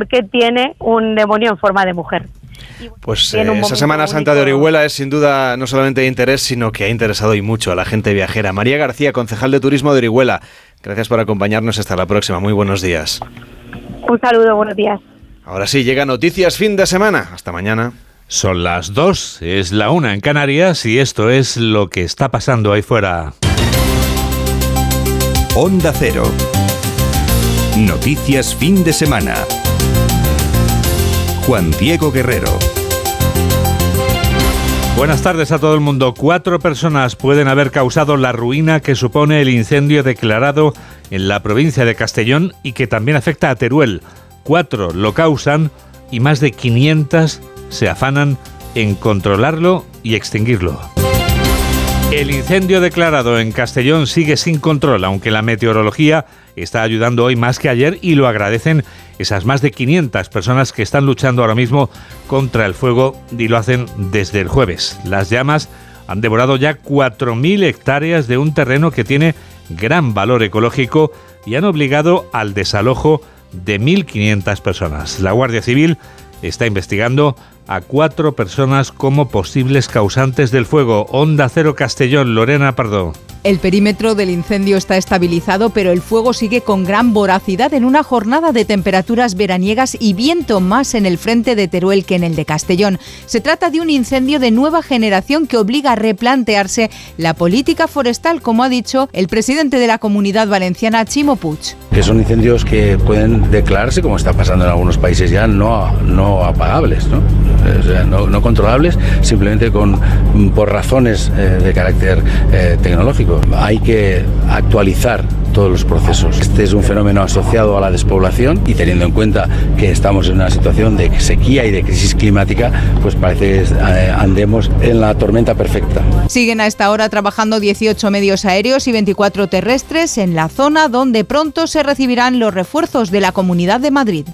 porque tiene un demonio en forma de mujer. Pues eh, esa Semana Santa de Orihuela es sin duda no solamente de interés, sino que ha interesado y mucho a la gente viajera. María García, concejal de Turismo de Orihuela, gracias por acompañarnos. Hasta la próxima. Muy buenos días. Un saludo, buenos días. Ahora sí, llega Noticias Fin de Semana. Hasta mañana. Son las dos, es la una en Canarias y esto es lo que está pasando ahí fuera. Onda Cero. Noticias Fin de Semana. Juan Diego Guerrero. Buenas tardes a todo el mundo. Cuatro personas pueden haber causado la ruina que supone el incendio declarado en la provincia de Castellón y que también afecta a Teruel. Cuatro lo causan y más de 500 se afanan en controlarlo y extinguirlo. El incendio declarado en Castellón sigue sin control, aunque la meteorología está ayudando hoy más que ayer y lo agradecen esas más de 500 personas que están luchando ahora mismo contra el fuego y lo hacen desde el jueves. Las llamas han devorado ya 4.000 hectáreas de un terreno que tiene gran valor ecológico y han obligado al desalojo de 1.500 personas. La Guardia Civil está investigando a cuatro personas como posibles causantes del fuego. Onda Cero Castellón, Lorena Pardo. El perímetro del incendio está estabilizado, pero el fuego sigue con gran voracidad en una jornada de temperaturas veraniegas y viento más en el frente de Teruel que en el de Castellón. Se trata de un incendio de nueva generación que obliga a replantearse la política forestal, como ha dicho el presidente de la comunidad valenciana, Chimo Puig. Que son incendios que pueden declararse, como está pasando en algunos países ya, no, no apagables, ¿no? no, controlables, simplemente con, por razones eh, de carácter eh, tecnológico. Hay que actualizar todos los procesos. Este es un fenómeno asociado a la despoblación y teniendo en cuenta que estamos en una situación de sequía y de crisis climática, pues parece que eh, andemos en la tormenta perfecta. Siguen a esta hora trabajando 18 medios aéreos y 24 terrestres en la zona donde pronto se recibirán los refuerzos de la Comunidad de Madrid.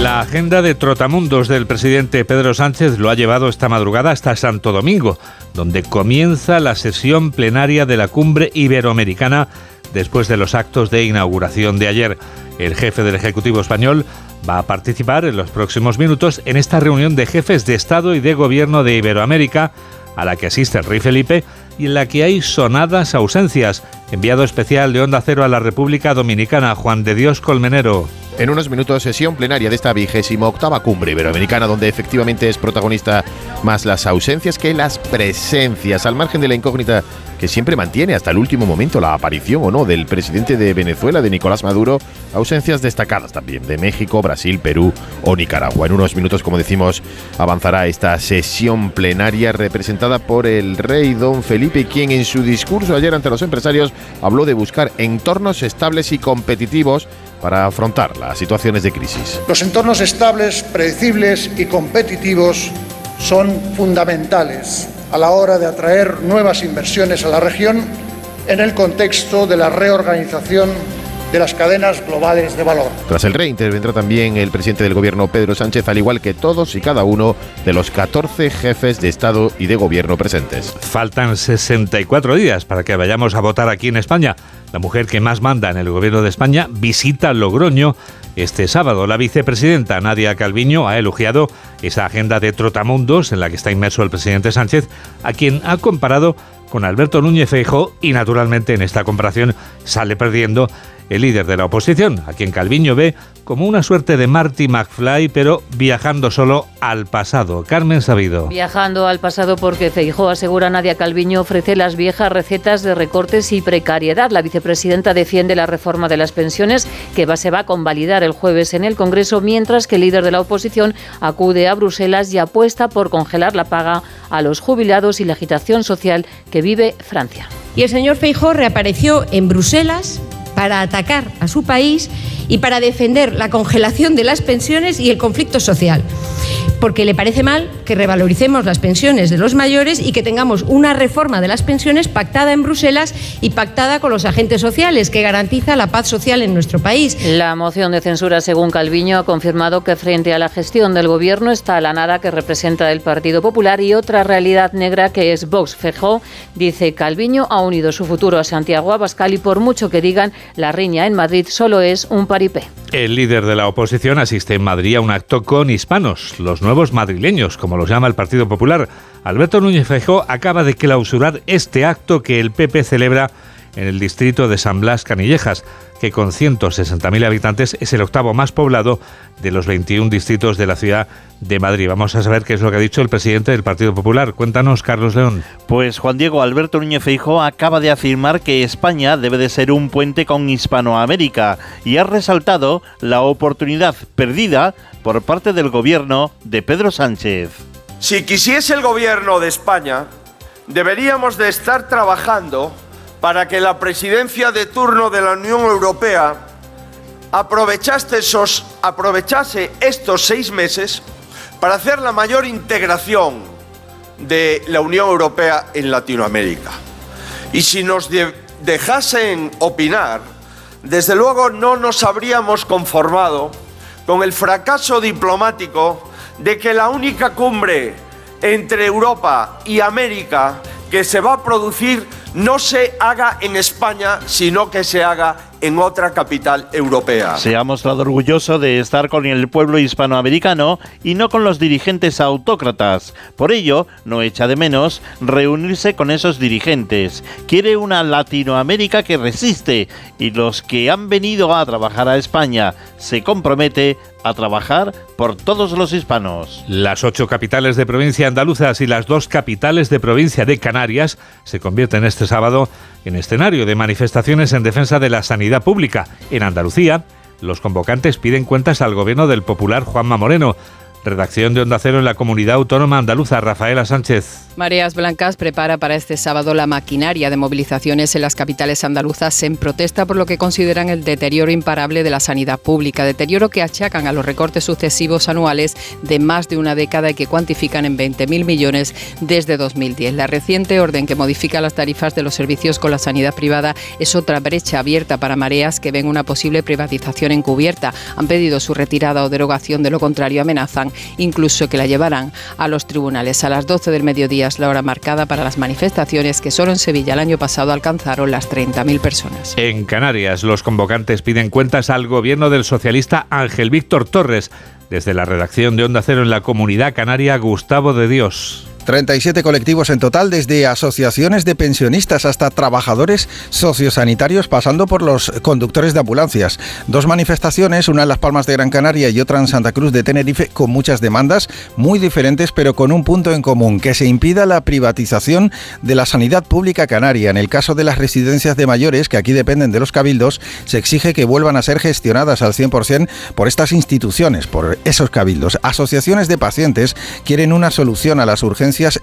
La agenda de trotamundos del presidente Pedro Sánchez lo ha llevado esta madrugada hasta Santo Domingo, donde comienza la sesión plenaria de la cumbre iberoamericana después de los actos de inauguración de ayer. El jefe del Ejecutivo español va a participar en los próximos minutos en esta reunión de jefes de Estado y de Gobierno de Iberoamérica, a la que asiste el rey Felipe y en la que hay sonadas ausencias. Enviado especial de Onda Cero a la República Dominicana, Juan de Dios Colmenero en unos minutos sesión plenaria de esta vigésima octava cumbre iberoamericana, donde efectivamente es protagonista más las ausencias que las presencias, al margen de la incógnita que siempre mantiene hasta el último momento la aparición o no del presidente de Venezuela, de Nicolás Maduro, ausencias destacadas también de México, Brasil, Perú o Nicaragua. En unos minutos, como decimos, avanzará esta sesión plenaria representada por el rey don Felipe, quien en su discurso ayer ante los empresarios habló de buscar entornos estables y competitivos para afrontar las situaciones de crisis. Los entornos estables, predecibles y competitivos son fundamentales a la hora de atraer nuevas inversiones a la región en el contexto de la reorganización de las cadenas globales de valor. Tras el rey intervendrá también el presidente del gobierno Pedro Sánchez, al igual que todos y cada uno de los 14 jefes de Estado y de gobierno presentes. Faltan 64 días para que vayamos a votar aquí en España. La mujer que más manda en el gobierno de España visita Logroño este sábado. La vicepresidenta Nadia Calviño ha elogiado esa agenda de trotamundos en la que está inmerso el presidente Sánchez, a quien ha comparado con Alberto Núñez Feijóo y naturalmente en esta comparación sale perdiendo el líder de la oposición, a quien Calviño ve como una suerte de Marty McFly, pero viajando solo al pasado. Carmen Sabido. Viajando al pasado porque Feijó, asegura Nadia Calviño, ofrece las viejas recetas de recortes y precariedad. La vicepresidenta defiende la reforma de las pensiones que va, se va a convalidar el jueves en el Congreso, mientras que el líder de la oposición acude a Bruselas y apuesta por congelar la paga a los jubilados y la agitación social que vive Francia. Y el señor Feijó reapareció en Bruselas para atacar a su país y para defender la congelación de las pensiones y el conflicto social. porque le parece mal que revaloricemos las pensiones de los mayores y que tengamos una reforma de las pensiones pactada en Bruselas y pactada con los agentes sociales, que garantiza la paz social en nuestro país. La moción de censura, según Calviño, ha confirmado que frente a la gestión del gobierno está la nada que representa el Partido Popular y otra realidad negra que es Vox. Fejó, dice Calviño, ha unido su futuro a Santiago Abascal y por mucho que digan, la riña en Madrid solo es un paripé. El líder de la oposición asiste en Madrid a un acto con hispanos, los nuevos madrileños, como los llama el Partido Popular. Alberto Núñez Feijóo acaba de clausurar este acto que el PP celebra en el distrito de San Blas Canillejas, que con 160.000 habitantes es el octavo más poblado de los 21 distritos de la ciudad de Madrid. Vamos a saber qué es lo que ha dicho el presidente del Partido Popular. Cuéntanos, Carlos León. Pues Juan Diego Alberto Núñez Feijóo acaba de afirmar que España debe de ser un puente con Hispanoamérica y ha resaltado la oportunidad perdida por parte del gobierno de Pedro Sánchez. Si quisiese el gobierno de España, deberíamos de estar trabajando para que la presidencia de turno de la Unión Europea aprovechase, estos seis meses para hacer la mayor integración de la Unión Europea en Latinoamérica. Y si nos dejasen opinar, desde luego no nos habríamos conformado con el fracaso diplomático de que la única cumbre entre Europa y América que se va a producir no se haga en España, sino que se haga en otra capital europea. Se ha mostrado orgulloso de estar con el pueblo hispanoamericano y no con los dirigentes autócratas. Por ello, no echa de menos reunirse con esos dirigentes. Quiere una Latinoamérica que resiste y los que han venido a trabajar a España se compromete a trabajar por todos los hispanos. Las ocho capitales de provincia andaluzas y las dos capitales de provincia de Canarias se convierten este sábado en escenario de manifestaciones en defensa de la sanidad pública. En Andalucía, los convocantes piden cuentas al gobierno del popular Juanma Moreno. Redacción de Onda Cero en la comunidad autónoma andaluza, Rafaela Sánchez. Mareas Blancas prepara para este sábado la maquinaria de movilizaciones en las capitales andaluzas en protesta por lo que consideran el deterioro imparable de la sanidad pública, deterioro que achacan a los recortes sucesivos anuales de más de una década y que cuantifican en 20.000 millones desde 2010. La reciente orden que modifica las tarifas de los servicios con la sanidad privada es otra brecha abierta para Mareas que ven una posible privatización encubierta. Han pedido su retirada o derogación, de lo contrario amenazan incluso que la llevaran a los tribunales. A las 12 del mediodía es la hora marcada para las manifestaciones que solo en Sevilla el año pasado alcanzaron las 30.000 personas. En Canarias, los convocantes piden cuentas al gobierno del socialista Ángel Víctor Torres. Desde la redacción de Onda Cero en la Comunidad Canaria, Gustavo de Dios. 37 colectivos en total, desde asociaciones de pensionistas hasta trabajadores sociosanitarios, pasando por los conductores de ambulancias. Dos manifestaciones, una en Las Palmas de Gran Canaria y otra en Santa Cruz de Tenerife, con muchas demandas muy diferentes, pero con un punto en común, que se impida la privatización de la sanidad pública canaria. En el caso de las residencias de mayores, que aquí dependen de los cabildos, se exige que vuelvan a ser gestionadas al 100% por estas instituciones, por esos cabildos. Asociaciones de pacientes quieren una solución a las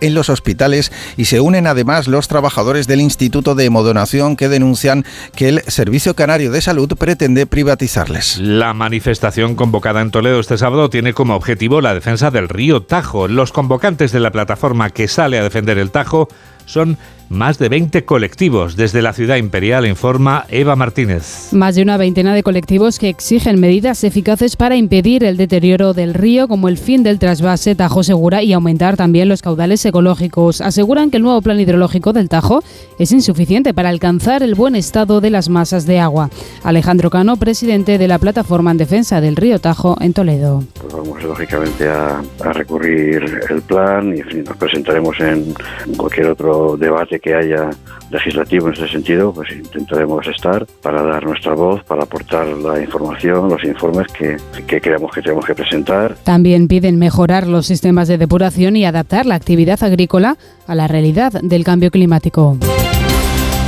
en los hospitales y se unen además los trabajadores del Instituto de Hemodonación que denuncian que el Servicio Canario de Salud pretende privatizarles. La manifestación convocada en Toledo este sábado tiene como objetivo la defensa del río Tajo. Los convocantes de la plataforma que sale a defender el Tajo son más de 20 colectivos. Desde la ciudad imperial informa Eva Martínez. Más de una veintena de colectivos que exigen medidas eficaces para impedir el deterioro del río, como el fin del trasvase Tajo Segura y aumentar también los caudales ecológicos. Aseguran que el nuevo plan hidrológico del Tajo es insuficiente para alcanzar el buen estado de las masas de agua. Alejandro Cano, presidente de la plataforma en defensa del río Tajo en Toledo. Pues vamos lógicamente a, recurrir el plan y nos presentaremos en cualquier otro debate que haya legislativo en ese sentido, pues intentaremos estar para dar nuestra voz, para aportar la información, los informes que, que creemos que tenemos que presentar. También piden mejorar los sistemas de depuración y adaptar la actividad agrícola a la realidad del cambio climático.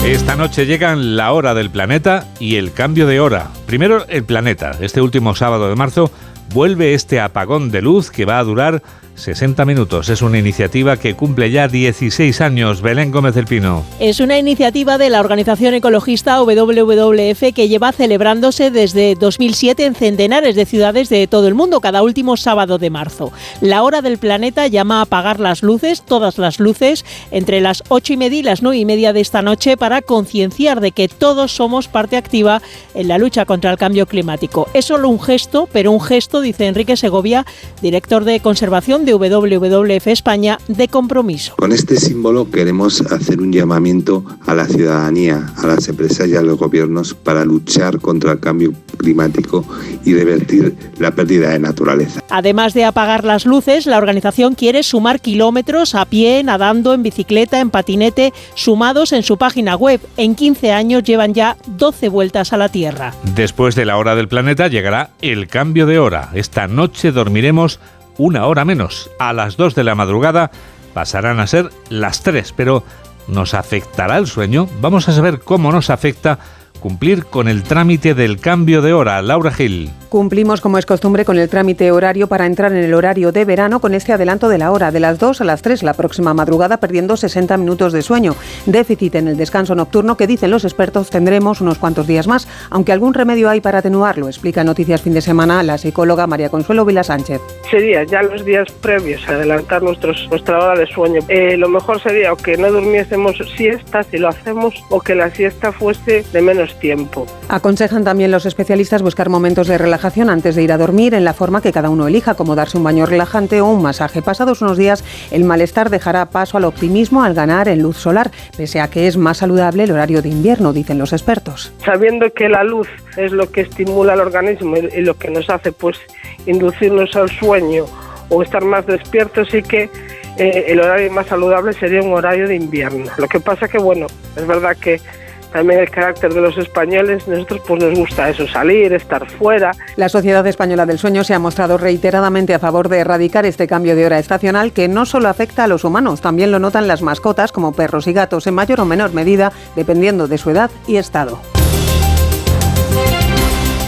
Esta noche llegan la hora del planeta y el cambio de hora. Primero el planeta. Este último sábado de marzo vuelve este apagón de luz que va a durar 60 minutos. Es una iniciativa que cumple ya 16 años. Belén Gómez del Pino. Es una iniciativa de la organización ecologista WWF que lleva celebrándose desde 2007 en centenares de ciudades de todo el mundo, cada último sábado de marzo. La hora del planeta llama a apagar las luces, todas las luces, entre las 8 y media y las 9 y media de esta noche para concienciar de que todos somos parte activa en la lucha contra el cambio climático. Es solo un gesto, pero un gesto, dice Enrique Segovia, director de conservación de WWF España de compromiso. Con este símbolo queremos hacer un llamamiento a la ciudadanía, a las empresas y a los gobiernos para luchar contra el cambio climático y revertir la pérdida de naturaleza. Además de apagar las luces, la organización quiere sumar kilómetros a pie, nadando, en bicicleta, en patinete, sumados en su página web. En 15 años llevan ya 12 vueltas a la Tierra. Después de la hora del planeta llegará el cambio de hora. Esta noche dormiremos una hora menos. A las 2 de la madrugada pasarán a ser las 3, pero ¿nos afectará el sueño? Vamos a saber cómo nos afecta cumplir con el trámite del cambio de hora. Laura Gil. Cumplimos, como es costumbre, con el trámite horario para entrar en el horario de verano con este adelanto de la hora, de las 2 a las 3 la próxima madrugada, perdiendo 60 minutos de sueño. Déficit en el descanso nocturno que, dicen los expertos, tendremos unos cuantos días más, aunque algún remedio hay para atenuarlo, explica Noticias Fin de Semana la psicóloga María Consuelo Vila Sánchez. Sería ya los días previos a adelantar nuestros, nuestra hora de sueño. Eh, lo mejor sería o que no durmiésemos siesta si lo hacemos o que la siesta fuese de menos tiempo. Aconsejan también los especialistas buscar momentos de relajación antes de ir a dormir en la forma que cada uno elija, como darse un baño relajante o un masaje. Pasados unos días, el malestar dejará paso al optimismo al ganar en luz solar, pese a que es más saludable el horario de invierno, dicen los expertos. Sabiendo que la luz es lo que estimula el organismo y lo que nos hace pues inducirnos al sueño o estar más despiertos, y que eh, el horario más saludable sería un horario de invierno. Lo que pasa que, bueno, es verdad que también el carácter de los españoles, nosotros pues nos gusta eso, salir, estar fuera. La Sociedad Española del Sueño se ha mostrado reiteradamente a favor de erradicar este cambio de hora estacional que no solo afecta a los humanos, también lo notan las mascotas como perros y gatos en mayor o menor medida, dependiendo de su edad y estado.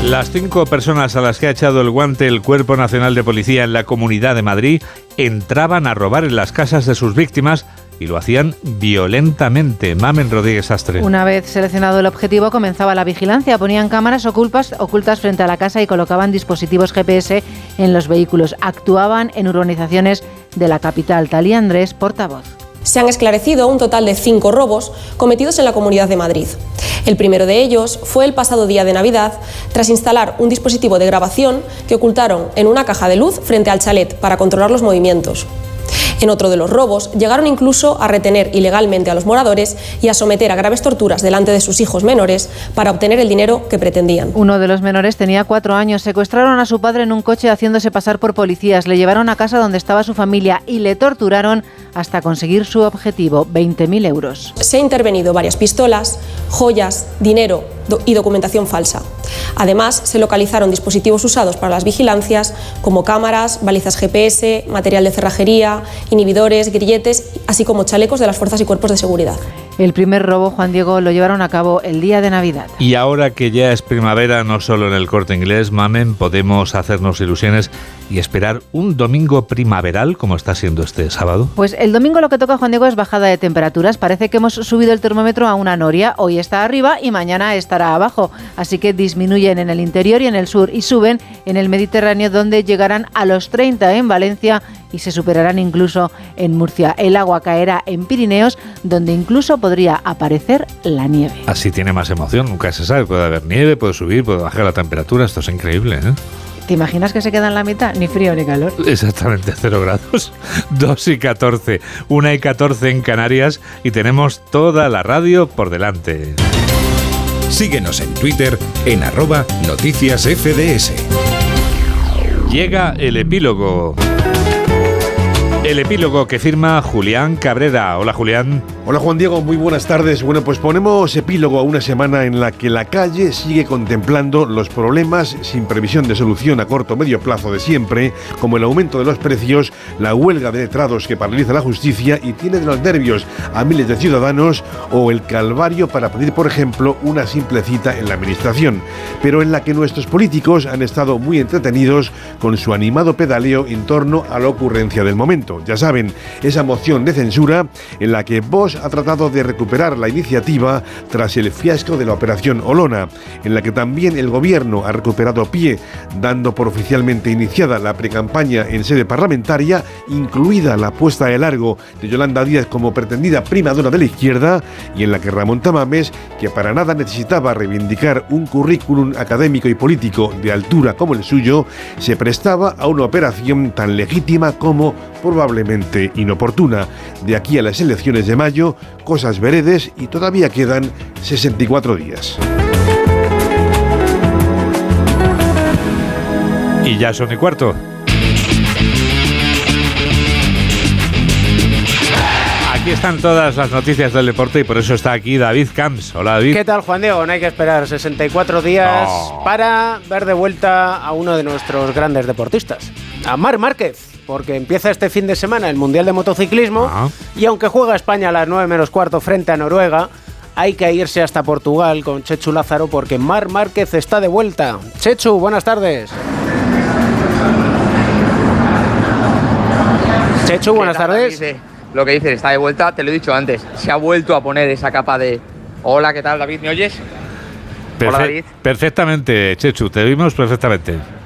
Las cinco personas a las que ha echado el guante el Cuerpo Nacional de Policía en la Comunidad de Madrid entraban a robar en las casas de sus víctimas y lo hacían violentamente. Mamen Rodríguez Astre. Una vez seleccionado el objetivo, comenzaba la vigilancia. Ponían cámaras ocultas, ocultas frente a la casa y colocaban dispositivos GPS en los vehículos. Actuaban en urbanizaciones de la capital. Talía Andrés, portavoz. Se han esclarecido un total de cinco robos cometidos en la Comunidad de Madrid. El primero de ellos fue el pasado día de Navidad, tras instalar un dispositivo de grabación que ocultaron en una caja de luz frente al chalet para controlar los movimientos. En otro de los robos, llegaron incluso a retener ilegalmente a los moradores y a someter a graves torturas delante de sus hijos menores para obtener el dinero que pretendían. Uno de los menores tenía cuatro años. Secuestraron a su padre en un coche haciéndose pasar por policías. Le llevaron a casa donde estaba su familia y le torturaron hasta conseguir su objetivo, 20.000 euros. Se ha intervenido varias pistolas, joyas, dinero y documentación falsa. Además, se localizaron dispositivos usados para las vigilancias como cámaras, balizas GPS, material de cerrajería, inhibidores, grilletes, así como chalecos de las fuerzas y cuerpos de seguridad. El primer robo, Juan Diego, lo llevaron a cabo el día de Navidad. Y ahora que ya es primavera, no solo en el corte inglés, mamen, podemos hacernos ilusiones y esperar un domingo primaveral como está siendo este sábado. Pues el domingo lo que toca, Juan Diego, es bajada de temperaturas. Parece que hemos subido el termómetro a una noria. Hoy está arriba y mañana estará abajo. Así que disminuyen en el interior y en el sur y suben en el Mediterráneo, donde llegarán a los 30 en Valencia y se superarán incluso en Murcia. El agua caerá en Pirineos, donde incluso podría aparecer la nieve. Así tiene más emoción, nunca se sabe. Puede haber nieve, puede subir, puede bajar la temperatura. Esto es increíble. ¿eh? ¿Te imaginas que se queda en la mitad? Ni frío ni calor. Exactamente, cero grados. 2 y 14, 1 y 14 en Canarias y tenemos toda la radio por delante. Síguenos en Twitter en arroba noticias FDS. Llega el epílogo. El epílogo que firma Julián Cabrera. Hola Julián. Hola Juan Diego, muy buenas tardes. Bueno, pues ponemos epílogo a una semana en la que la calle sigue contemplando los problemas sin previsión de solución a corto o medio plazo de siempre, como el aumento de los precios, la huelga de letrados que paraliza la justicia y tiene de los nervios a miles de ciudadanos o el calvario para pedir, por ejemplo, una simple cita en la administración, pero en la que nuestros políticos han estado muy entretenidos con su animado pedaleo en torno a la ocurrencia del momento. Ya saben, esa moción de censura en la que Vox ha tratado de recuperar la iniciativa tras el fiasco de la operación Olona, en la que también el gobierno ha recuperado pie, dando por oficialmente iniciada la precampaña en sede parlamentaria, incluida la puesta de largo de Yolanda Díaz como pretendida primadora de la izquierda, y en la que Ramón Tamames, que para nada necesitaba reivindicar un currículum académico y político de altura como el suyo, se prestaba a una operación tan legítima como probablemente inoportuna. De aquí a las elecciones de mayo, cosas veredes y todavía quedan 64 días. Y ya son y cuarto. Aquí están todas las noticias del deporte y por eso está aquí David Camps. Hola David. ¿Qué tal Juan Diego? No hay que esperar 64 días No. para ver de vuelta a uno de nuestros grandes deportistas, a Mar Márquez, porque empieza este fin de semana el Mundial de Motociclismo y aunque juega España a las 9 menos cuarto frente a Noruega, hay que irse hasta Portugal con Chechu Lázaro porque Mar Márquez está de vuelta. Chechu, buenas tardes. Chechu, buenas ¿Qué tal, tardes. Lo que dices, está de vuelta, te lo he dicho antes. Se ha vuelto a poner esa capa de. Hola, ¿qué tal, David? ¿Me oyes? Hola, David. Perfectamente, Chechu, te vimos perfectamente.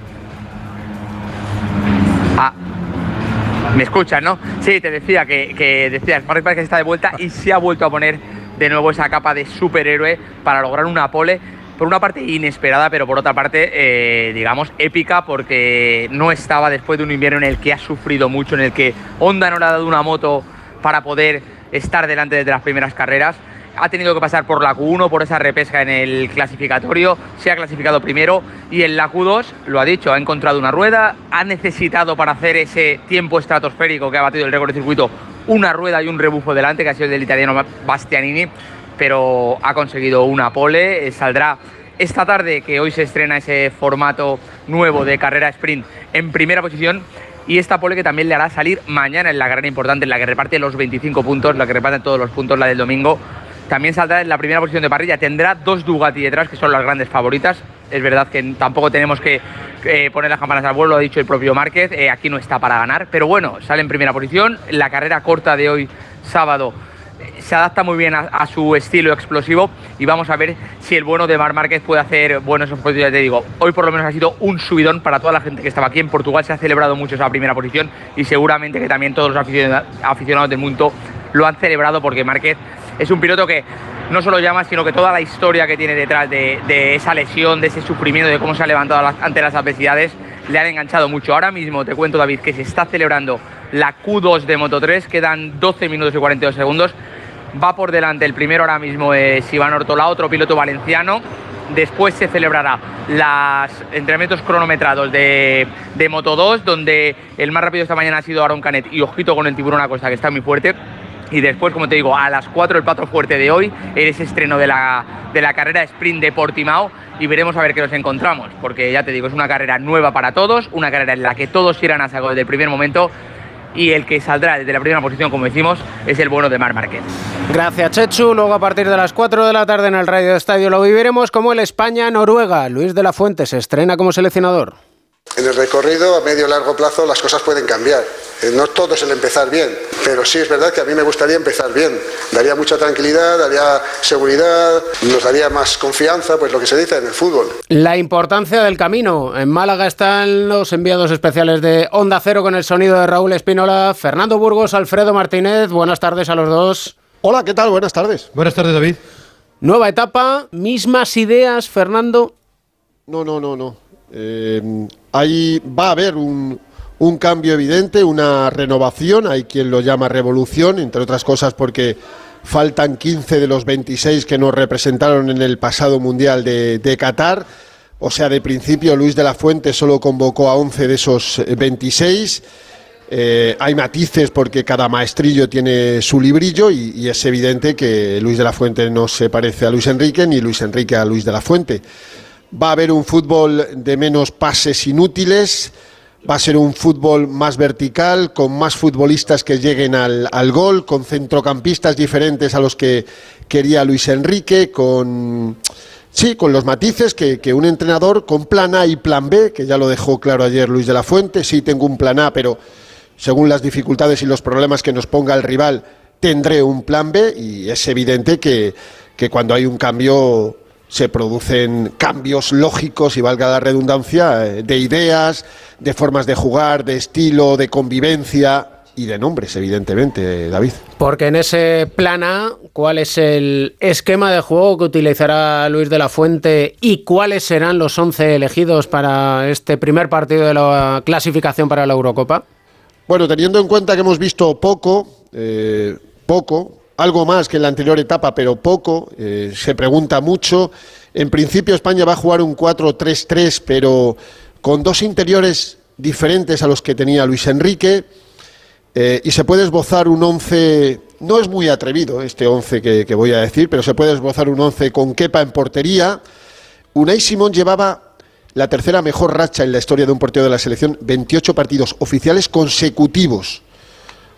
Me escuchas, ¿no? Sí, te decía que, que decías, Mark Márquez está de vuelta y se ha vuelto a poner de nuevo esa capa de superhéroe para lograr una pole. Por una parte inesperada, pero por otra parte, eh, digamos, épica, porque no estaba después de un invierno en el que ha sufrido mucho, en el que Honda no le ha dado una moto para poder estar delante de las primeras carreras. Ha tenido que pasar por la Q1, por esa repesca en el clasificatorio, se ha clasificado primero y en la Q2, lo ha dicho, ha encontrado una rueda, ha necesitado para hacer ese tiempo estratosférico que ha batido el récord de circuito una rueda y un rebufo delante, que ha sido el del italiano Bastianini, pero ha conseguido una pole, eh, saldrá esta tarde, que hoy se estrena ese formato nuevo de carrera sprint en primera posición. Y esta pole que también le hará salir mañana en la carrera importante, en la que reparte los 25 puntos, la que reparte todos los puntos, la del domingo. También saldrá en la primera posición de parrilla. Tendrá dos Ducati detrás, que son las grandes favoritas. Es verdad que tampoco tenemos que eh, poner las campanas al vuelo, lo ha dicho el propio Márquez. eh, aquí no está para ganar. Pero bueno, sale en primera posición. La carrera corta de hoy, sábado, eh, se adapta muy bien a, su estilo explosivo y vamos a ver si el bueno de Mar Márquez puede hacer buenos objetivos. Ya te digo, hoy por lo menos ha sido un subidón para toda la gente que estaba aquí. En Portugal se ha celebrado mucho esa primera posición y seguramente que también todos los aficiona- aficionados del mundo lo han celebrado porque Márquez es un piloto que no solo llama, sino que toda la historia que tiene detrás de, esa lesión, de ese sufrimiento, de cómo se ha levantado ante las adversidades, le han enganchado mucho. Ahora mismo te cuento, David, que se está celebrando la Q2 de Moto 3, quedan 12 minutos y 42 segundos. Va por delante el primero ahora mismo es Iván Ortola, otro piloto valenciano. Después se celebrará los entrenamientos cronometrados de, de Moto 2, donde el más rápido esta mañana ha sido Aaron Canet y ojito con el tiburón Acosta, que está muy fuerte. Y después, como te digo, a las 4 el plato fuerte de hoy, es estreno de la, de la carrera sprint de Portimao y veremos a ver qué nos encontramos, porque ya te digo, es una carrera nueva para todos, una carrera en la que todos irán a saco desde el primer momento y el que saldrá desde la primera posición, como decimos, es el bueno de Mar Márquez. Gracias, Chechu. Luego, a partir de las 4 de la tarde en el Radio Estadio, lo viviremos como el España-Noruega. Luis de la Fuente se estrena como seleccionador. En el recorrido a medio largo plazo las cosas pueden cambiar. Eh, No todo es el empezar bien, pero sí es verdad que a mí me gustaría empezar bien. Daría mucha tranquilidad, daría seguridad, nos daría más confianza, pues lo que se dice en el fútbol. La importancia del camino. En Málaga están los enviados especiales de Onda Cero con el sonido de Raúl Espínola, Fernando Burgos, Alfredo Martínez. Buenas tardes a los dos. Hola, ¿qué tal? Buenas tardes. Buenas tardes, David. Nueva etapa, mismas ideas, Fernando. No, no, no, no. Eh, va a haber un, un cambio evidente, una renovación. Hay quien lo llama revolución, entre otras cosas porque faltan 15 de los 26 que nos representaron en el pasado Mundial de, de Qatar. O sea, de principio Luis de la Fuente solo convocó a 11 de esos eh, 26. Eh, hay matices porque cada maestrillo tiene su librillo y, es evidente que Luis de la Fuente no se parece a Luis Enrique ni Luis Enrique a Luis de la Fuente. Va a haber un fútbol de menos pases inútiles, va a ser un fútbol más vertical, con más futbolistas que lleguen al, al gol, con centrocampistas diferentes a los que quería Luis Enrique, con... Sí, con los matices que, que, un entrenador con plan A y plan B, que ya lo dejó claro ayer Luis de la Fuente, sí tengo un plan A, pero según las dificultades y los problemas que nos ponga el rival, tendré un plan B y es evidente que, que cuando hay un cambio se producen cambios lógicos y valga la redundancia de ideas, de formas de jugar, de estilo, de convivencia y de nombres, evidentemente, David. Porque en ese plan A, ¿cuál es el esquema de juego que utilizará Luis de la Fuente y cuáles serán los 11 elegidos para este primer partido de la clasificación para la Eurocopa? Bueno, teniendo en cuenta que hemos visto poco, eh, poco, algo más que en la anterior etapa, pero poco, eh, se pregunta mucho. En principio España va a jugar un 4-3-3, pero con dos interiores diferentes a los que tenía Luis Enrique. Eh, y se puede esbozar un 11, no es muy atrevido este 11 que, voy a decir, pero se puede esbozar un 11 con Kepa en portería. Unai Simón llevaba la tercera mejor racha en la historia de un portero de la selección, 28 partidos oficiales consecutivos.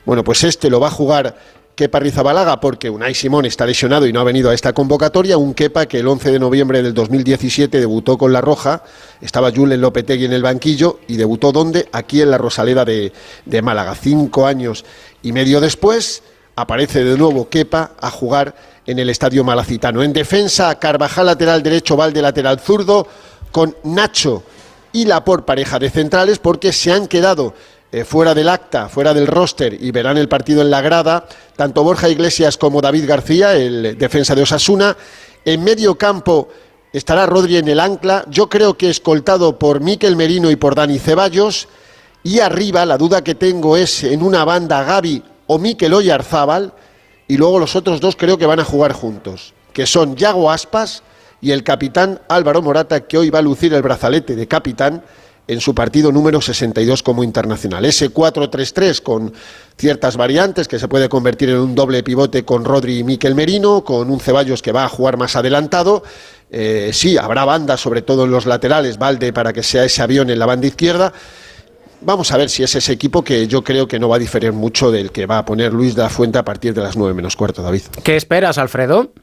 Bueno, pues este lo va a jugar Kepa Rizabalaga porque Unai Simón está lesionado y no ha venido a esta convocatoria, un Kepa que el 11 de noviembre del 2017 debutó con La Roja, estaba Julen Lopetegui en el banquillo y debutó ¿dónde? Aquí en la Rosaleda de, de Málaga. Cinco años y medio después aparece de nuevo Kepa a jugar en el Estadio Malacitano. En defensa, Carvajal lateral derecho, Valde lateral zurdo, con Nacho y la por pareja de centrales porque se han quedado eh, fuera del acta, fuera del roster y verán el partido en la grada, tanto Borja Iglesias como David García, el defensa de Osasuna. En medio campo estará Rodri en el ancla, yo creo que escoltado por Miquel Merino y por Dani Ceballos. Y arriba la duda que tengo es en una banda Gaby o Miquel Oyarzábal y luego los otros dos creo que van a jugar juntos, que son Yago Aspas y el capitán Álvaro Morata, que hoy va a lucir el brazalete de capitán en su partido número 62 como internacional. Ese 4-3-3 con ciertas variantes que se puede convertir en un doble pivote con Rodri y Miquel Merino, con un Ceballos que va a jugar más adelantado. Eh, sí, habrá bandas, sobre todo en los laterales, Valde para que sea ese avión en la banda izquierda. Vamos a ver si es ese equipo que yo creo que no va a diferir mucho del que va a poner Luis de la Fuente a partir de las 9 menos cuarto, David. ¿Qué esperas, Alfredo?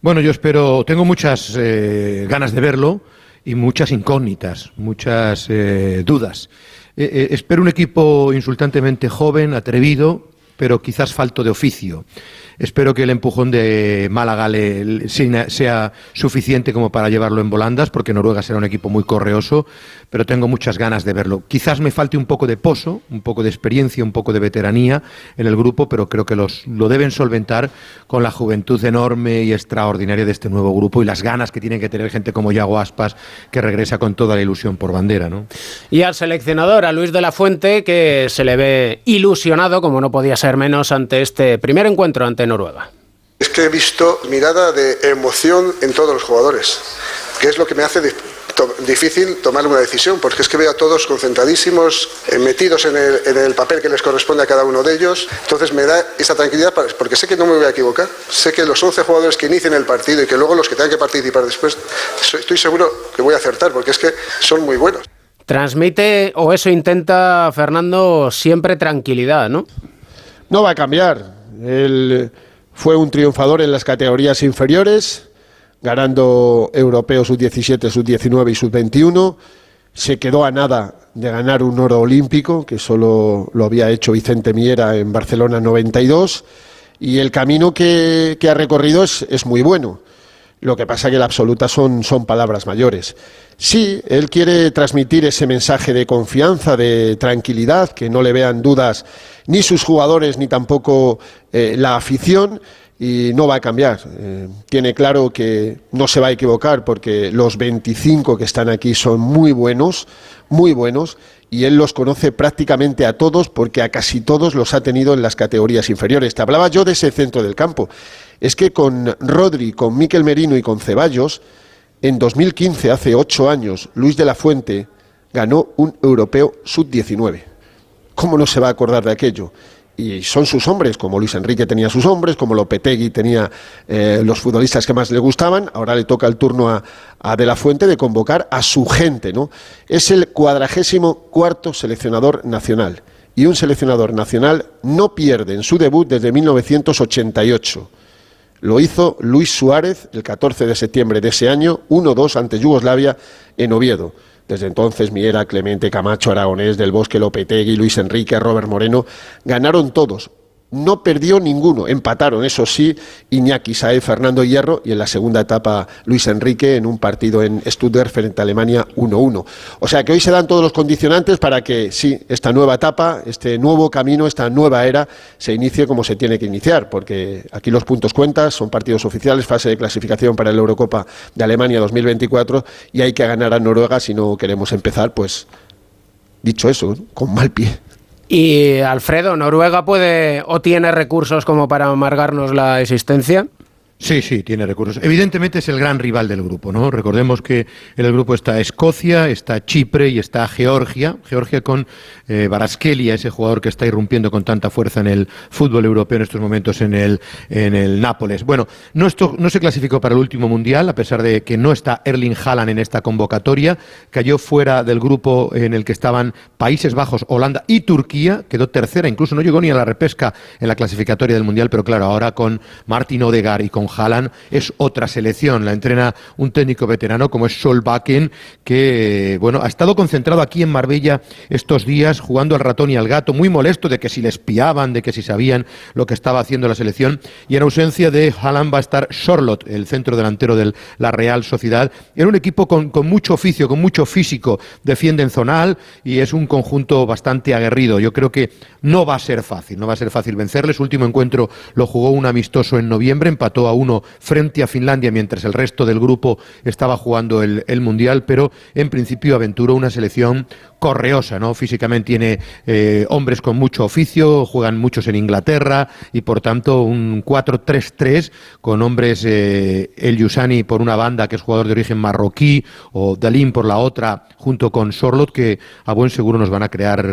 Bueno, yo espero, tengo muchas eh, ganas de verlo y muchas incógnitas, muchas eh, dudas. Eh, eh, espero un equipo insultantemente joven, atrevido, pero quizás falto de oficio. Espero que el empujón de Málaga le, sea, suficiente como para llevarlo en volandas, porque Noruega será un equipo muy correoso, pero tengo muchas ganas de verlo. Quizás me falte un poco de pozo, un poco de experiencia, un poco de veteranía en el grupo, pero creo que los, lo deben solventar con la juventud enorme y extraordinaria de este nuevo grupo y las ganas que tienen que tener gente como Yago Aspas, que regresa con toda la ilusión por bandera. ¿no? Y al seleccionador, a Luis de la Fuente, que se le ve ilusionado, como no podía ser menos, ante este primer encuentro ante Noruega. Es que he visto mirada de emoción en todos los jugadores, que es lo que me hace difícil tomar una decisión, porque es que veo a todos concentradísimos, eh, metidos en el, en el, papel que les corresponde a cada uno de ellos. Entonces me da esa tranquilidad, porque sé que no me voy a equivocar. Sé que los 11 jugadores que inicien el partido y que luego los que tengan que participar después, estoy seguro que voy a acertar, porque es que son muy buenos. Transmite, o eso intenta Fernando, siempre tranquilidad, ¿no? No va a cambiar. Él fue un triunfador en las categorías inferiores, ganando europeo sub-17, sub-19 y sub-21. Se quedó a nada de ganar un oro olímpico, que solo lo había hecho Vicente Miera en Barcelona 92. Y el camino que, ha recorrido es, es, muy bueno. Lo que pasa que la absoluta son palabras mayores. Sí, él quiere transmitir ese mensaje de confianza, de tranquilidad, que no le vean dudas ni sus jugadores ni tampoco eh, la afición y no va a cambiar. Eh, tiene claro que no se va a equivocar porque los 25 que están aquí son muy buenos, muy buenos, y él los conoce prácticamente a todos porque a casi todos los ha tenido en las categorías inferiores. Te hablaba yo de ese centro del campo. Es que con Rodri, con Miquel Merino y con Ceballos, en 2015, hace ocho años, Luis de la Fuente ganó un europeo sub-19. ¿Cómo no se va a acordar de aquello? y son sus hombres, como Luis Enrique tenía sus hombres, como Lopetegui tenía eh, los futbolistas que más le gustaban, ahora le toca el turno a, a, De La Fuente de convocar a su gente, ¿no? Es el cuadragésimo cuarto seleccionador nacional, y un seleccionador nacional no pierde en su debut desde 1988. Lo hizo Luis Suárez el 14 de septiembre de ese año, 1-2 ante Yugoslavia en Oviedo. Desde entonces, Miera, Clemente, Camacho, Aragonés, Del Bosque, Lopetegui, Luis Enrique, Robert Moreno, ganaron todos, no perdió ninguno, empataron, eso sí, Iñaki Saez, Fernando Hierro y en la segunda etapa Luis Enrique en un partido en Stuttgart frente a Alemania 1-1. O sea que hoy se dan todos los condicionantes para que sí, esta nueva etapa, este nuevo camino, esta nueva era se inicie como se tiene que iniciar, porque aquí los puntos cuentas, son partidos oficiales, fase de clasificación para la Eurocopa de Alemania 2024 y hay que ganar a Noruega si no queremos empezar, pues dicho eso, con mal pie. Y Alfredo, ¿Noruega puede o tiene recursos como para amargarnos la existencia? Sí, sí, tiene recursos. Evidentemente es el gran rival del grupo, ¿no? Recordemos que en el grupo está Escocia, está Chipre y está Georgia. Georgia con eh, ese jugador que está irrumpiendo con tanta fuerza en el fútbol europeo en estos momentos en el, en el Nápoles. Bueno, no, esto, no se clasificó para el último mundial, a pesar de que no está Erling Haaland en esta convocatoria. Cayó fuera del grupo en el que estaban Países Bajos, Holanda y Turquía. Quedó tercera, incluso no llegó ni a la repesca en la clasificatoria del mundial, pero claro, ahora con Martin Odegar y con Haaland es otra selección. La entrena un técnico veterano como es Solbakken, que bueno, ha estado concentrado aquí en Marbella estos días jugando al ratón y al gato, muy molesto de que si le espiaban, de que si sabían lo que estaba haciendo la selección. Y en ausencia de Haaland va a estar Charlotte, el centro delantero de la Real Sociedad. Era un equipo con, mucho oficio, con mucho físico, defiende en zonal y es un conjunto bastante aguerrido. Yo creo que no va a ser fácil, no va a ser fácil vencerles. Su último encuentro lo jugó un amistoso en noviembre, empató a uno frente a Finlandia mientras el resto del grupo estaba jugando el, el Mundial, pero en principio aventuró una selección correosa, ¿no? Físicamente tiene eh, hombres con mucho oficio, juegan muchos en Inglaterra y por tanto un 4-3-3 con hombres, eh, el Yusani por una banda que es jugador de origen marroquí o Dalín por la otra junto con Sorlot que a buen seguro nos van a crear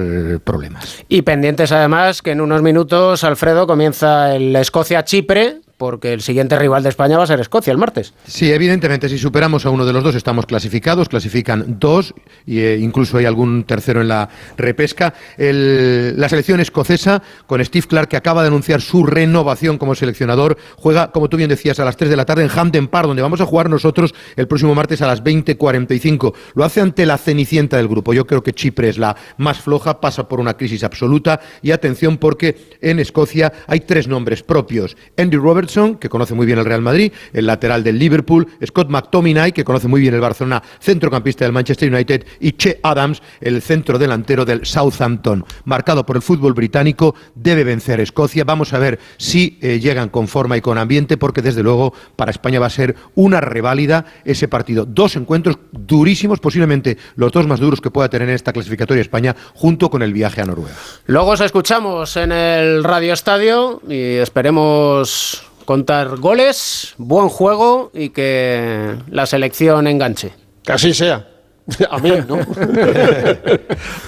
problemas. Y pendientes además que en unos minutos Alfredo comienza el Escocia-Chipre porque el siguiente rival de España va a ser Escocia el martes. Sí, evidentemente, si superamos a uno de los dos estamos clasificados, clasifican dos, e incluso hay algún tercero en la repesca. El, la selección escocesa, con Steve Clark, que acaba de anunciar su renovación como seleccionador, juega, como tú bien decías, a las 3 de la tarde en Hampden Park, donde vamos a jugar nosotros el próximo martes a las 20.45. Lo hace ante la cenicienta del grupo. Yo creo que Chipre es la más floja, pasa por una crisis absoluta y atención porque en Escocia hay tres nombres propios. Andy Roberts, que conoce muy bien el Real Madrid, el lateral del Liverpool, Scott McTominay, que conoce muy bien el Barcelona, centrocampista del Manchester United, y Che Adams, el centro delantero del Southampton. Marcado por el fútbol británico, debe vencer Escocia. Vamos a ver si eh, llegan con forma y con ambiente, porque desde luego para España va a ser una reválida ese partido. Dos encuentros durísimos, posiblemente los dos más duros que pueda tener esta clasificatoria España, junto con el viaje a Noruega. Luego os escuchamos en el Radio Estadio y esperemos contar goles, buen juego y que la selección enganche. Que así sea. Amén, ¿no?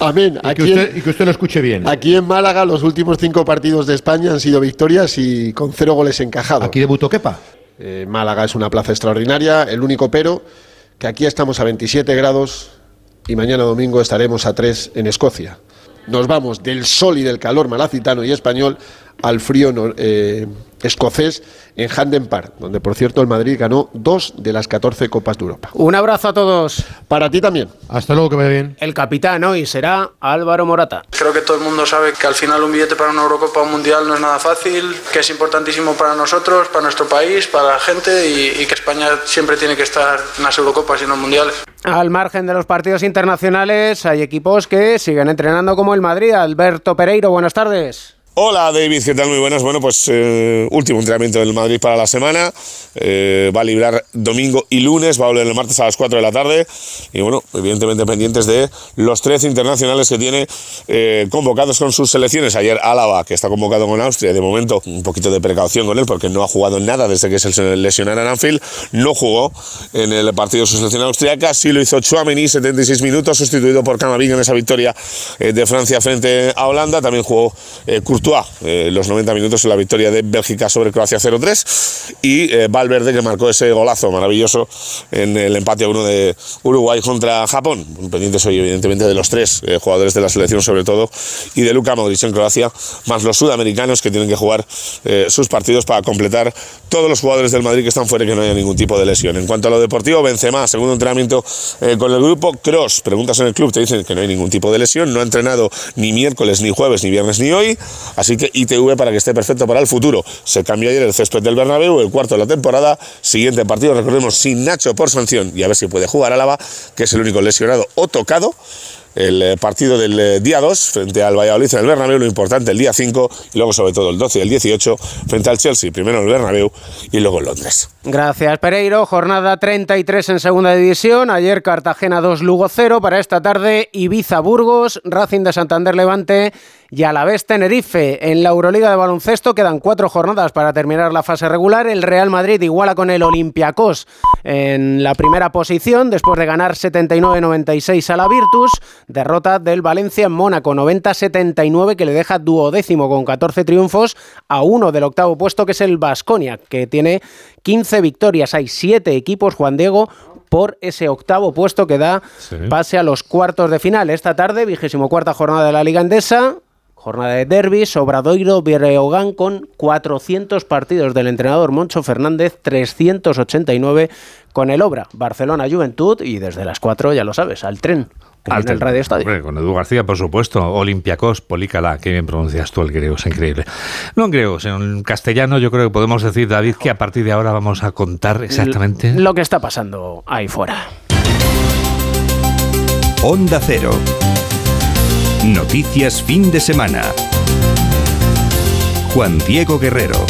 Amén. Y que, usted, y que, usted, lo escuche bien. Aquí en Málaga los últimos cinco partidos de España han sido victorias y con cero goles encajados. ¿Aquí debutó Kepa? Eh, Málaga es una plaza extraordinaria. El único pero, que aquí estamos a 27 grados y mañana domingo estaremos a 3 en Escocia. Nos vamos del sol y del calor malacitano y español al frío eh, escocés en Handen Park, donde por cierto el Madrid ganó dos de las 14 Copas de Europa. Un abrazo a todos. Para ti también. Hasta luego, que vaya bien. El capitán hoy será Álvaro Morata. Creo que todo el mundo sabe que al final un billete para una Eurocopa o un Mundial no es nada fácil, que es importantísimo para nosotros, para nuestro país, para la gente y, y que España siempre tiene que estar en las Eurocopas y en los Mundiales. Al margen de los partidos internacionales, hay equipos que siguen entrenando como el Madrid. Alberto Pereiro, buenas tardes. Hola David, ¿qué tal? Muy buenas. Bueno, pues eh, último entrenamiento del Madrid para la semana. Eh, va a librar domingo y lunes, va a volver el martes a las 4 de la tarde. Y bueno, evidentemente pendientes de los 13 internacionales que tiene eh, convocados con sus selecciones. Ayer Álava, que está convocado con Austria, de momento un poquito de precaución con él porque no ha jugado nada desde que se lesionara en Anfield. No jugó en el partido de su selección austriaca, sí lo hizo Chouameni, 76 minutos, sustituido por Camavinga en esa victoria de Francia frente a Holanda. También jugó Courtois eh, los 90 minutos en la victoria de Bélgica sobre Croacia 0-3 y eh, Valverde que marcó ese golazo maravilloso en el empate a uno de Uruguay contra Japón. Pendientes hoy evidentemente de los tres eh, jugadores de la selección sobre todo y de Luka Modric en Croacia, más los sudamericanos que tienen que jugar sus partidos para completar todos los jugadores del Madrid que están fuera y que no haya ningún tipo de lesión. En cuanto a lo deportivo, Benzema, segundo entrenamiento con el grupo, Cross, preguntas en el club, te dicen que no hay ningún tipo de lesión, no ha entrenado ni miércoles, ni jueves, ni viernes, ni hoy, Así que ITV para que esté perfecto para el futuro. Se cambió ayer el césped del Bernabéu, el cuarto de la temporada. Siguiente partido, recordemos, sin Nacho por sanción y a ver si puede jugar Álava, que es el único lesionado o tocado el eh, partido del eh, día 2 frente al Valladolid en el Bernabéu, lo importante el día 5 y luego sobre todo el 12 y el 18 frente al Chelsea, primero en el Bernabéu y luego en Londres. Gracias Pereiro, jornada 33 en segunda división, ayer Cartagena 2, Lugo 0, para esta tarde Ibiza Burgos, Racing de Santander Levante y a la vez Tenerife. En la Euroliga de baloncesto quedan cuatro jornadas para terminar la fase regular. El Real Madrid iguala con el Olympiacos en la primera posición después de ganar 79-96 a la Virtus. Derrota del Valencia en Mónaco 90-79 que le deja duodécimo con 14 triunfos a uno del octavo puesto que es el Vasconia que tiene 15 victorias. Hay siete equipos, Juan Diego, por ese octavo puesto que da pase a los cuartos de final. Esta tarde, vigésimo cuarta jornada de la Liga Endesa, Jornada de derbis, Obradoiro, Breogán con 400 partidos del entrenador Moncho Fernández, 389 con el Obra, Barcelona Juventud y desde las 4 ya lo sabes, al tren. Al el Radio Estadio. con Edu García, por supuesto. Olympiacos, Polícala, qué bien pronuncias tú el griego, es increíble. No en griego, sino en castellano yo creo que podemos decir, David, que a partir de ahora vamos a contar exactamente... Lo que está pasando ahí fuera. Onda Cero. Noticias fin de semana. Juan Diego Guerrero.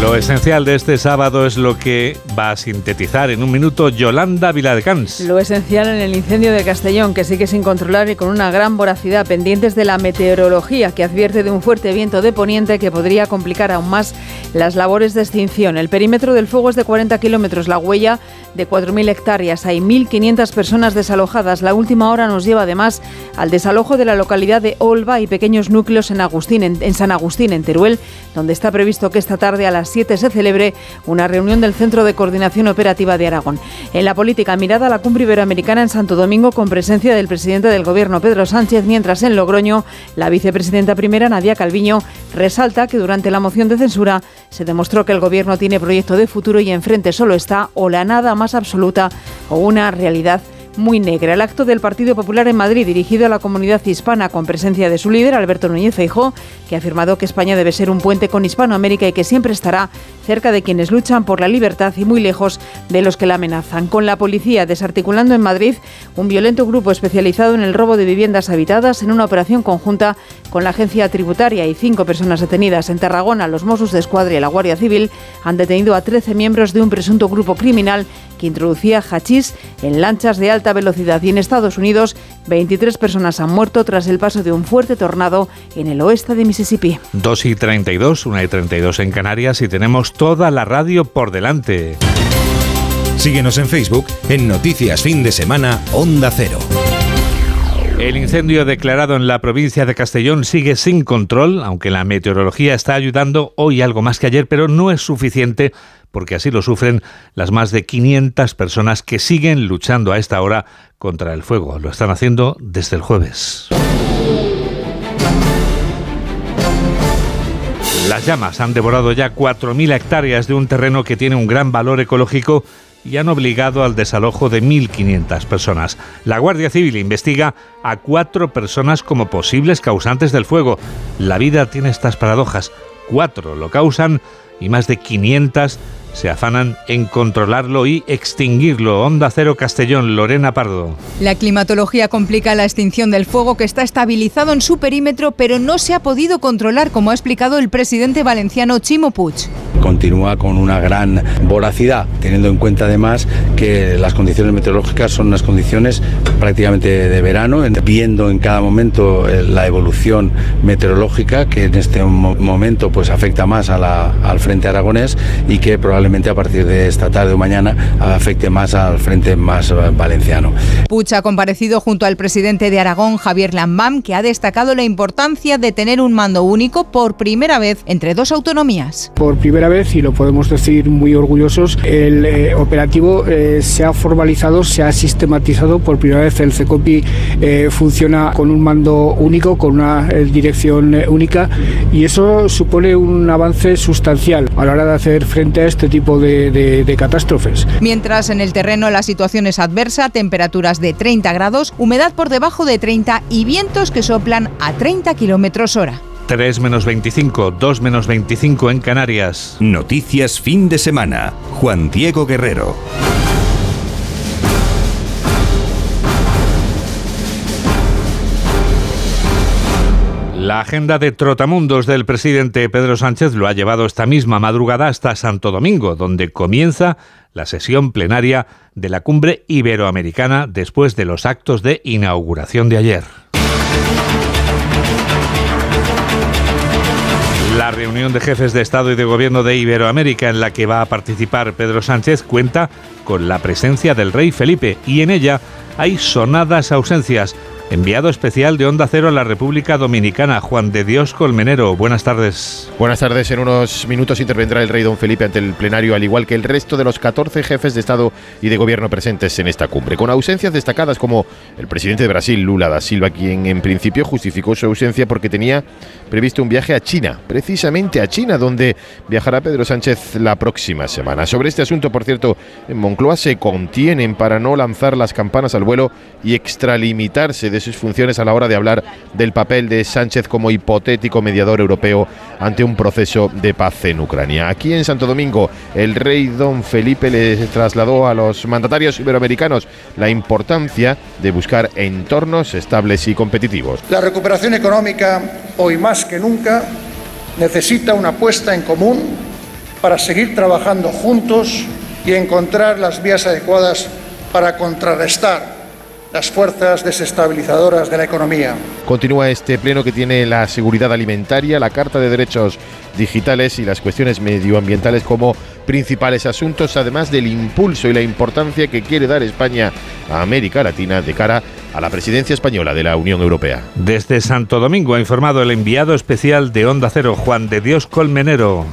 Lo esencial de este sábado es lo que va a sintetizar en un minuto Yolanda Viladecans. Lo esencial en el incendio de Castellón, que sigue sin controlar y con una gran voracidad, pendientes de la meteorología, que advierte de un fuerte viento de poniente que podría complicar aún más las labores de extinción. El perímetro del fuego es de 40 kilómetros, la huella de 4.000 hectáreas. Hay 1.500 personas desalojadas. La última hora nos lleva además al desalojo de la localidad de Olva y pequeños núcleos en, Agustín, en San Agustín, en Teruel, donde está previsto que esta tarde a las 7 se celebre una reunión del Centro de Coordinación Operativa de Aragón. En la política, mirada a la cumbre iberoamericana en Santo Domingo con presencia del presidente del Gobierno, Pedro Sánchez, mientras en Logroño, la vicepresidenta primera, Nadia Calviño, resalta que durante la moción de censura se demostró que el Gobierno tiene proyecto de futuro y enfrente solo está o la nada más absoluta o una realidad muy negra. El acto del Partido Popular en Madrid, dirigido a la comunidad hispana con presencia de su líder, Alberto Núñez Feijó, que ha afirmado que España debe ser un puente con Hispanoamérica y que siempre estará cerca de quienes luchan por la libertad y muy lejos de los que la amenazan. Con la policía desarticulando en Madrid un violento grupo especializado en el robo de viviendas habitadas en una operación conjunta con la agencia tributaria y cinco personas detenidas en Tarragona, los Mossos de Escuadra y la Guardia Civil han detenido a 13 miembros de un presunto grupo criminal que introducía hachís en lanchas de alta velocidad. Y en Estados Unidos, 23 personas han muerto tras el paso de un fuerte tornado en el oeste de Mississippi. 2 y 32, 1 y 32 en Canarias y tenemos toda la radio por delante. Síguenos en Facebook en Noticias Fin de Semana Onda Cero. El incendio declarado en la provincia de Castellón sigue sin control, aunque la meteorología está ayudando hoy algo más que ayer, pero no es suficiente porque así lo sufren las más de 500 personas que siguen luchando a esta hora contra el fuego. Lo están haciendo desde el jueves. Las llamas han devorado ya 4.000 hectáreas de un terreno que tiene un gran valor ecológico y han obligado al desalojo de 1.500 personas. La Guardia Civil investiga a cuatro personas como posibles causantes del fuego. La vida tiene estas paradojas. Cuatro lo causan y más de 500 se afanan en controlarlo y extinguirlo. Onda Cero Castellón, Lorena Pardo. La climatología complica la extinción del fuego que está estabilizado en su perímetro, pero no se ha podido controlar, como ha explicado el presidente valenciano Chimo Puig. Continúa con una gran voracidad, teniendo en cuenta además que las condiciones meteorológicas son unas condiciones prácticamente de verano, viendo en cada momento eh, la evolución meteorológica que en este momento pues afecta más al frente aragonés y que probablemente a partir de esta tarde o mañana afecte más al frente más valenciano. Puig ha comparecido junto al presidente de Aragón, Javier Lambam, que ha destacado la importancia de tener un mando único por primera vez entre dos autonomías. Por primera y lo podemos decir muy orgullosos, el eh, operativo eh, se ha formalizado, se ha sistematizado. Por primera vez el CECOPI eh, funciona con un mando único, con una dirección única, y eso supone un avance sustancial a la hora de hacer frente a este tipo de, de catástrofes. Mientras en el terreno la situación es adversa, temperaturas de 30 grados, humedad por debajo de 30 y vientos que soplan a 30 kilómetros hora. 3 menos 25, 2 menos 25 en Canarias. Noticias fin de semana. Juan Diego Guerrero. La agenda de trotamundos del presidente Pedro Sánchez lo ha llevado esta misma madrugada hasta Santo Domingo, donde comienza la sesión plenaria de la cumbre iberoamericana después de los actos de inauguración de ayer. La reunión de jefes de Estado y de Gobierno de Iberoamérica en la que va a participar Pedro Sánchez cuenta con la presencia del rey Felipe y en ella hay sonadas ausencias enviado especial de Onda Cero a la República Dominicana, Juan de Dios Colmenero. Buenas tardes. Buenas tardes. En unos minutos intervendrá el rey don Felipe ante el plenario, al igual que el resto de los 14 jefes de Estado y de Gobierno presentes en esta cumbre, con ausencias destacadas como el presidente de Brasil, Lula da Silva, quien en principio justificó su ausencia porque tenía previsto un viaje a China, precisamente a China, donde viajará Pedro Sánchez la próxima semana. Sobre este asunto, por cierto, en Moncloa se contienen para no lanzar las campanas al vuelo y extralimitarse sus funciones a la hora de hablar del papel de Sánchez como hipotético mediador europeo ante un proceso de paz en Ucrania. Aquí en Santo Domingo, el rey don Felipe le trasladó a los mandatarios iberoamericanos la importancia de buscar entornos estables y competitivos. La recuperación económica, hoy más que nunca, necesita una apuesta en común para seguir trabajando juntos y encontrar las vías adecuadas para contrarrestar las fuerzas desestabilizadoras de la economía. Continúa este pleno que tiene la seguridad alimentaria, la Carta de Derechos Digitales y las cuestiones medioambientales como principales asuntos, además del impulso y la importancia que quiere dar España a América Latina de cara a la presidencia española de la Unión Europea. Desde Santo Domingo ha informado el enviado especial de Onda Cero, Juan de Dios Colmenero.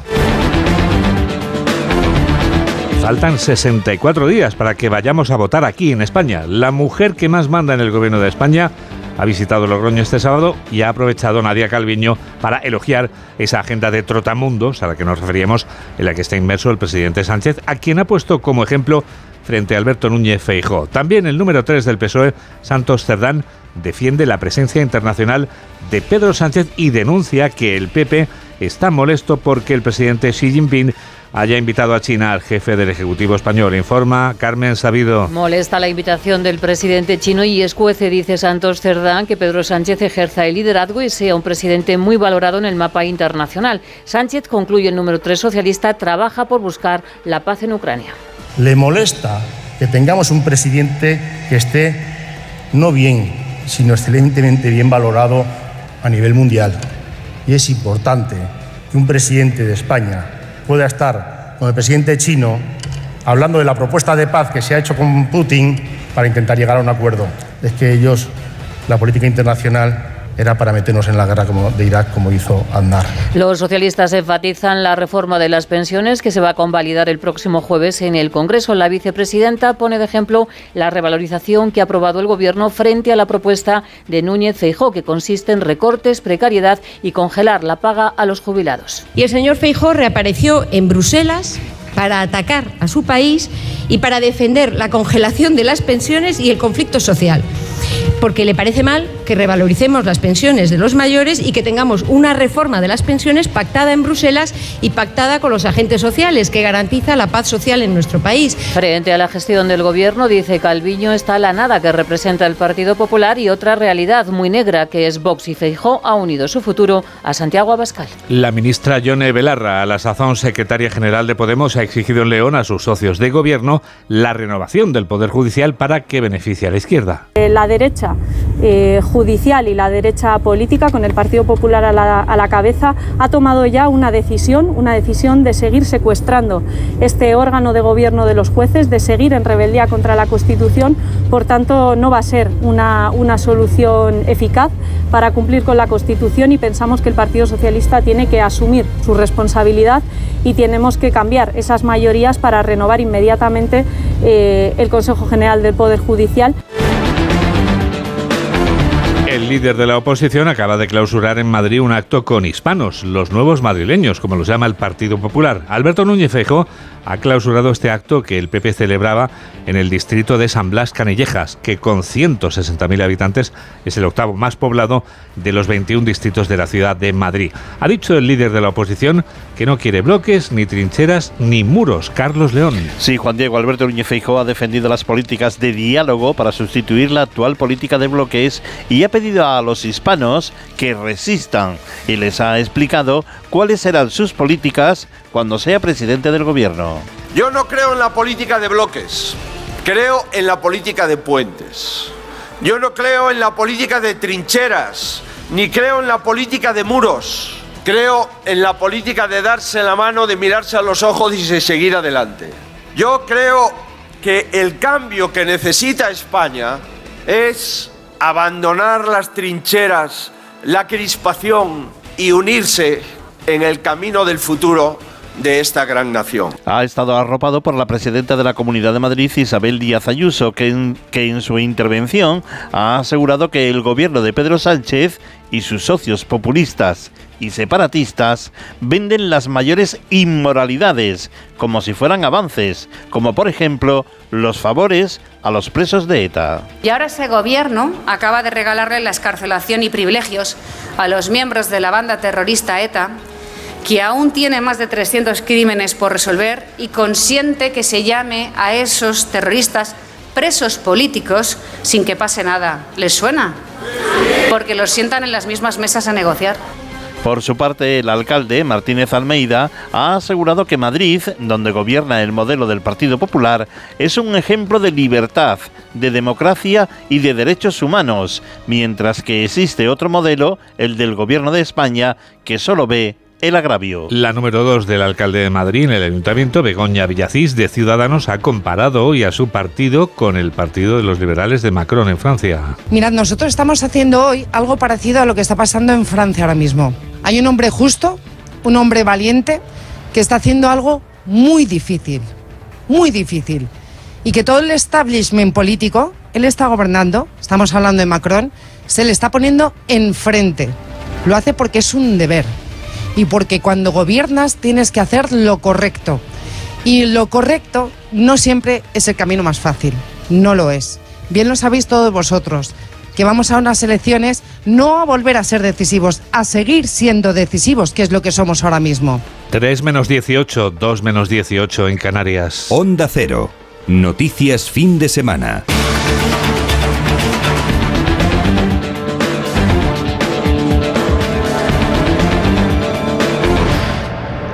Faltan 64 días para que vayamos a votar aquí en España. La mujer que más manda en el gobierno de España ha visitado Logroño este sábado y ha aprovechado Nadia Calviño para elogiar esa agenda de trotamundos a la que nos referíamos, en la que está inmerso el presidente Sánchez, a quien ha puesto como ejemplo frente a Alberto Núñez Feijó. También el número 3 del PSOE, Santos Cerdán, defiende la presencia internacional de Pedro Sánchez y denuncia que el PP está molesto porque el presidente Xi Jinping haya invitado a China al jefe del Ejecutivo español. Informa Carmen Sabido. Molesta la invitación del presidente chino y escuece, dice Santos Cerdán, que Pedro Sánchez ejerza el liderazgo y sea un presidente muy valorado en el mapa internacional. Sánchez, concluye el número 3 socialista, trabaja por buscar la paz en Ucrania. Le molesta que tengamos un presidente que esté no bien, sino excelentemente bien valorado a nivel mundial. Y es importante que un presidente de España pueda estar con el presidente chino hablando de la propuesta de paz que se ha hecho con Putin para intentar llegar a un acuerdo. Es que ellos, la política internacional, era para meternos en la guerra como de Irak como hizo Andar. Los socialistas enfatizan la reforma de las pensiones que se va a convalidar el próximo jueves en el Congreso. La vicepresidenta pone de ejemplo la revalorización que ha aprobado el Gobierno frente a la propuesta de Núñez Feijó, que consiste en recortes, precariedad y congelar la paga a los jubilados. Y el señor Feijó reapareció en Bruselas para atacar a su país y para defender la congelación de las pensiones y el conflicto social. Porque le parece mal que revaloricemos las pensiones de los mayores y que tengamos una reforma de las pensiones pactada en Bruselas y pactada con los agentes sociales, que garantiza la paz social en nuestro país. Frente a la gestión del Gobierno, dice Calviño, está la nada que representa el Partido Popular y otra realidad muy negra, que es Vox y Feijó, ha unido su futuro a Santiago Abascal. La ministra Yone Belarra, a la sazón secretaria general de Podemos, ha exigido en León a sus socios de gobierno la renovación del Poder Judicial para que beneficie a la izquierda. Eh, la derecha eh, judicial y la derecha política, con el Partido Popular a la, cabeza, ha tomado ya una decisión, una decisión de seguir secuestrando este órgano de gobierno de los jueces, de seguir en rebeldía contra la Constitución. Por tanto, no va a ser una, una solución eficaz para cumplir con la Constitución y pensamos que el Partido Socialista tiene que asumir su responsabilidad y tenemos que cambiar esas mayorías para renovar inmediatamente eh, el Consejo General del Poder Judicial. El líder de la oposición acaba de clausurar en Madrid un acto con hispanos, los nuevos madrileños, como los llama el Partido Popular. Alberto Núñez Feijóo ha clausurado este acto que el PP celebraba en el distrito de San Blas Canillejas, que con 160.000 habitantes es el octavo más poblado de los 21 distritos de la ciudad de Madrid. Ha dicho el líder de la oposición que no quiere bloques, ni trincheras, ni muros. Carlos León. Sí, Juan Diego Alberto Núñez Feijóo ha defendido las políticas de diálogo para sustituir la actual política de bloques y ha pedido a los hispanos que resistan y les ha explicado cuáles serán sus políticas cuando sea presidente del gobierno. Yo no creo en la política de bloques, creo en la política de puentes. Yo no creo en la política de trincheras, ni creo en la política de muros. Creo en la política de darse la mano, de mirarse a los ojos y de seguir adelante. Yo creo que el cambio que necesita España es abandonar las trincheras, la crispación y unirse en el camino del futuro de esta gran nación. Ha estado arropado por la presidenta de la Comunidad de Madrid, Isabel Díaz Ayuso, que en, que en su intervención ha asegurado que el gobierno de Pedro Sánchez y sus socios populistas y separatistas venden las mayores inmoralidades como si fueran avances, como por ejemplo los favores a los presos de ETA. Y ahora ese gobierno acaba de regalarle la escarcelación y privilegios a los miembros de la banda terrorista ETA que aún tiene más de 300 crímenes por resolver y consiente que se llame a esos terroristas presos políticos sin que pase nada. ¿Les suena? Porque los sientan en las mismas mesas a negociar. Por su parte, el alcalde, Martínez Almeida, ha asegurado que Madrid, donde gobierna el modelo del Partido Popular, es un ejemplo de libertad, de democracia y de derechos humanos, mientras que existe otro modelo, el del gobierno de España, que solo ve el agravio. La número dos del alcalde de Madrid en el ayuntamiento, Begoña Villacís, de Ciudadanos, ha comparado hoy a su partido con el partido de los liberales de Macron en Francia. Mirad, nosotros estamos haciendo hoy algo parecido a lo que está pasando en Francia ahora mismo. Hay un hombre justo, un hombre valiente, que está haciendo algo muy difícil, muy difícil. Y que todo el establishment político, él está gobernando, estamos hablando de Macron, se le está poniendo enfrente. Lo hace porque es un deber y porque cuando gobiernas tienes que hacer lo correcto. Y lo correcto no siempre es el camino más fácil, no lo es. Bien lo sabéis todos vosotros, que vamos a unas elecciones no a volver a ser decisivos, a seguir siendo decisivos, que es lo que somos ahora mismo. 3 menos 18, 2 menos 18 en Canarias. Onda Cero. Noticias fin de semana.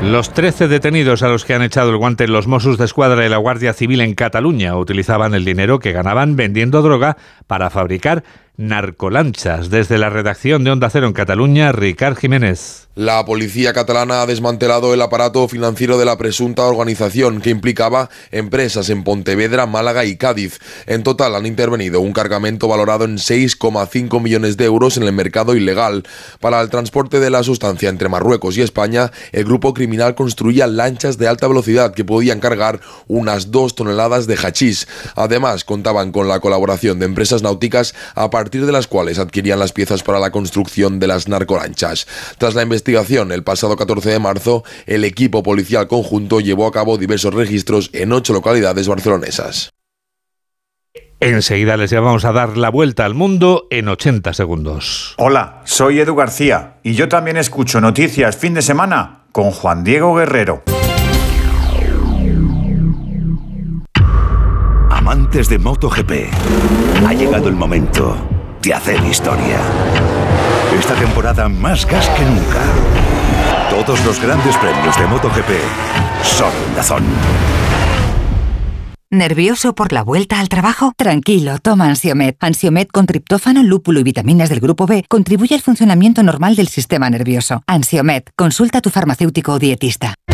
Los 13 detenidos a los que han echado el guante los Mossos de Escuadra y la Guardia Civil en Cataluña utilizaban el dinero que ganaban vendiendo droga para fabricar narcolanchas. Desde la redacción de Onda Cero en Cataluña, Ricard Jiménez. La policía catalana ha desmantelado el aparato financiero de la presunta organización que implicaba empresas en Pontevedra, Málaga y Cádiz. En total han intervenido un cargamento valorado en 6,5 millones de euros en el mercado ilegal. Para el transporte de la sustancia entre Marruecos y España, el grupo criminal construía lanchas de alta velocidad que podían cargar unas dos toneladas de hachís. Además, contaban con la colaboración de empresas náuticas a partir de las cuales adquirían las piezas para la construcción de las narcolanchas. Tras la investigación, el pasado 14 de marzo, el equipo policial conjunto llevó a cabo diversos registros en ocho localidades barcelonesas. Enseguida les llevamos a dar la vuelta al mundo en 80 segundos. Hola, soy Edu García y yo también escucho noticias fin de semana con Juan Diego Guerrero. Amantes de MotoGP, ha llegado el momento de hacer historia. Esta temporada más gas que nunca. Todos los grandes premios de MotoGP son Dazón. ¿Nervioso por la vuelta al trabajo? Tranquilo, toma Ansiomet. Ansiomet con triptófano, lúpulo y vitaminas del grupo B contribuye al funcionamiento normal del sistema nervioso. Ansiomet, consulta a tu farmacéutico o dietista.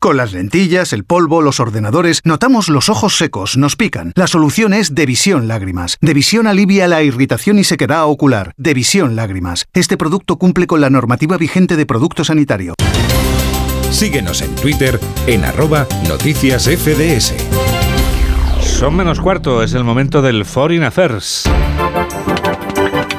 Con las lentillas, el polvo, los ordenadores, notamos los ojos secos, nos pican. La solución es Devisión Lágrimas. Devisión alivia la irritación y sequedad ocular. Devisión Lágrimas. Este producto cumple con la normativa vigente de producto sanitario. Síguenos en Twitter en arroba noticias FDS. Son menos cuarto, es el momento del Foreign Affairs.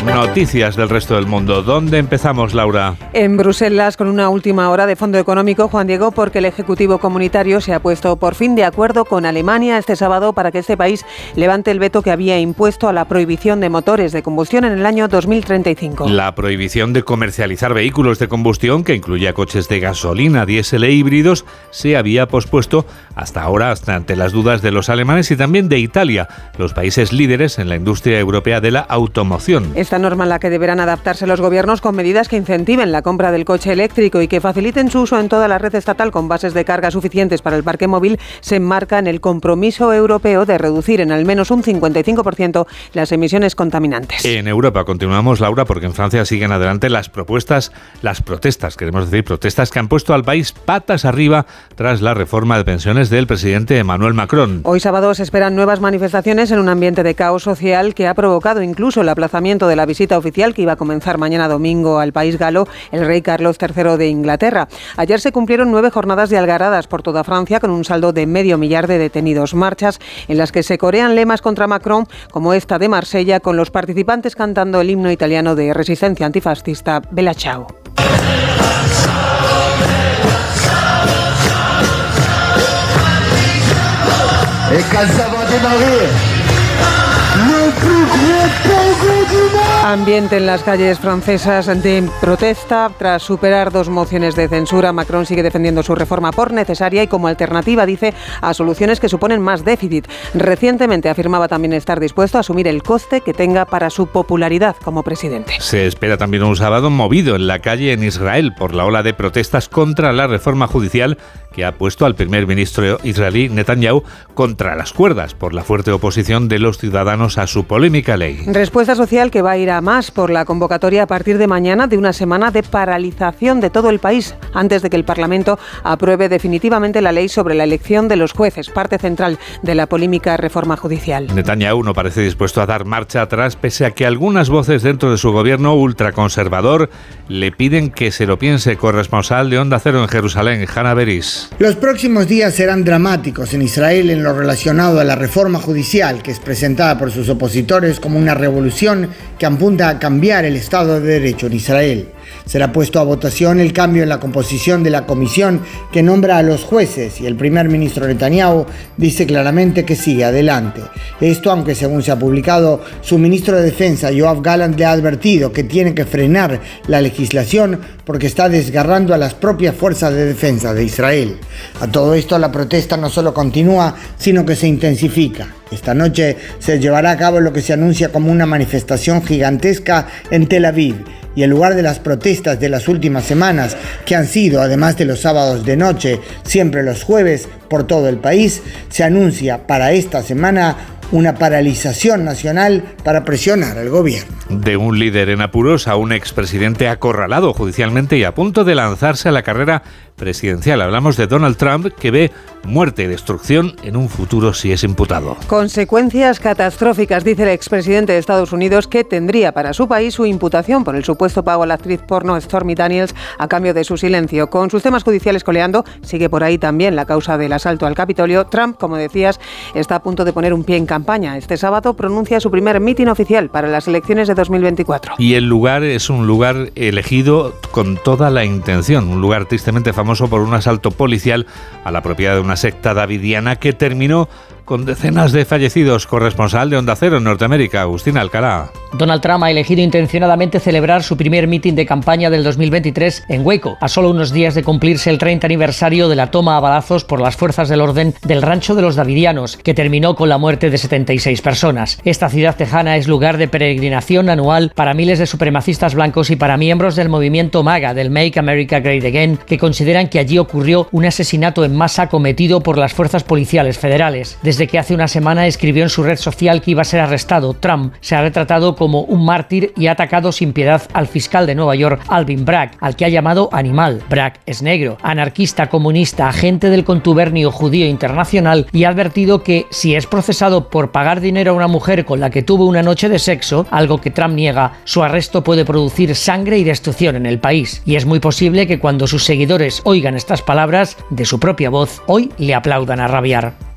Noticias del resto del mundo. ¿Dónde empezamos, Laura? En Bruselas, con una última hora de fondo económico, Juan Diego, porque el Ejecutivo Comunitario se ha puesto por fin de acuerdo con Alemania este sábado para que este país levante el veto que había impuesto a la prohibición de motores de combustión en el año 2035. La prohibición de comercializar vehículos de combustión, que incluía coches de gasolina, diésel e híbridos, se había pospuesto hasta ahora, hasta ante las dudas de los alemanes y también de Italia, los países líderes en la industria europea de la automoción. Esta norma en la que deberán adaptarse los gobiernos con medidas que incentiven la compra del coche eléctrico y que faciliten su uso en toda la red estatal con bases de carga suficientes para el parque móvil se enmarca en el compromiso europeo de reducir en al menos un 55% las emisiones contaminantes. En Europa continuamos, Laura, porque en Francia siguen adelante las propuestas, las protestas, queremos decir, protestas que han puesto al país patas arriba tras la reforma de pensiones del presidente Emmanuel Macron. Hoy sábado se esperan nuevas manifestaciones en un ambiente de caos social que ha provocado incluso el aplazamiento de la visita oficial que iba a comenzar mañana domingo al país galo el rey Carlos III de Inglaterra. Ayer se cumplieron nueve jornadas de algaradas por toda Francia con un saldo de medio millar de detenidos. Marchas en las que se corean lemas contra Macron como esta de Marsella con los participantes cantando el himno italiano de resistencia antifascista Bella Ciao. Ambiente en las calles francesas de protesta. Tras superar dos mociones de censura, Macron sigue defendiendo su reforma por necesaria y como alternativa, dice, a soluciones que suponen más déficit. Recientemente afirmaba también estar dispuesto a asumir el coste que tenga para su popularidad como presidente. Se espera también un sábado movido en la calle en Israel por la ola de protestas contra la reforma judicial que ha puesto al primer ministro israelí Netanyahu contra las cuerdas por la fuerte oposición de los ciudadanos a su polémica ley. Respuesta social que va a ir a más por la convocatoria a partir de mañana de una semana de paralización de todo el país antes de que el Parlamento apruebe definitivamente la ley sobre la elección de los jueces, parte central de la polémica reforma judicial. Netanyahu no parece dispuesto a dar marcha atrás pese a que algunas voces dentro de su gobierno ultraconservador le piden que se lo piense corresponsal de Onda Cero en Jerusalén, Hanna Beris. Los próximos días serán dramáticos en Israel en lo relacionado a la reforma judicial, que es presentada por sus opositores como una revolución que apunta a cambiar el Estado de Derecho en Israel. Será puesto a votación el cambio en la composición de la comisión que nombra a los jueces y el primer ministro Netanyahu dice claramente que sigue adelante. Esto aunque según se ha publicado, su ministro de Defensa, Yoav Gallant, le ha advertido que tiene que frenar la legislación porque está desgarrando a las propias fuerzas de defensa de Israel. A todo esto la protesta no solo continúa, sino que se intensifica. Esta noche se llevará a cabo lo que se anuncia como una manifestación gigantesca en Tel Aviv y en lugar de las protestas de las últimas semanas, que han sido, además de los sábados de noche, siempre los jueves por todo el país, se anuncia para esta semana una paralización nacional para presionar al gobierno. De un líder en apuros a un expresidente acorralado judicialmente y a punto de lanzarse a la carrera presidencial. Hablamos de Donald Trump, que ve muerte y destrucción en un futuro si es imputado. Consecuencias catastróficas, dice el expresidente de Estados Unidos, que tendría para su país su imputación por el supuesto pago a la actriz porno Stormy Daniels a cambio de su silencio. Con sus temas judiciales coleando, sigue por ahí también la causa del asalto al Capitolio. Trump, como decías, está a punto de poner un pie en campaña. Este sábado pronuncia su primer mitin oficial para las elecciones de 2024. Y el lugar es un lugar elegido con toda la intención, un lugar tristemente famoso por un asalto policial a la propiedad de una secta davidiana que terminó con decenas de fallecidos. Corresponsal de Onda Cero en Norteamérica, Agustín Alcalá. Donald Trump ha elegido intencionadamente celebrar su primer mitin de campaña del 2023 en Waco, a solo unos días de cumplirse el 30 aniversario de la toma a balazos por las fuerzas del orden del rancho de los Davidianos, que terminó con la muerte de 76 personas. Esta ciudad tejana es lugar de peregrinación anual para miles de supremacistas blancos y para miembros del movimiento MAGA del Make America Great Again, que consideran que allí ocurrió un asesinato en masa cometido por las fuerzas policiales federales. Desde que hace una semana escribió en su red social que iba a ser arrestado, Trump se ha retratado como un mártir y ha atacado sin piedad al fiscal de Nueva York, Alvin Bragg, al que ha llamado animal. Bragg es negro, anarquista, comunista, agente del contubernio judío internacional y ha advertido que si es procesado por pagar dinero a una mujer con la que tuvo una noche de sexo, algo que Trump niega, su arresto puede producir sangre y destrucción en el país. Y es muy posible que cuando sus seguidores oigan estas palabras de su propia voz, hoy le aplaudan a rabiar.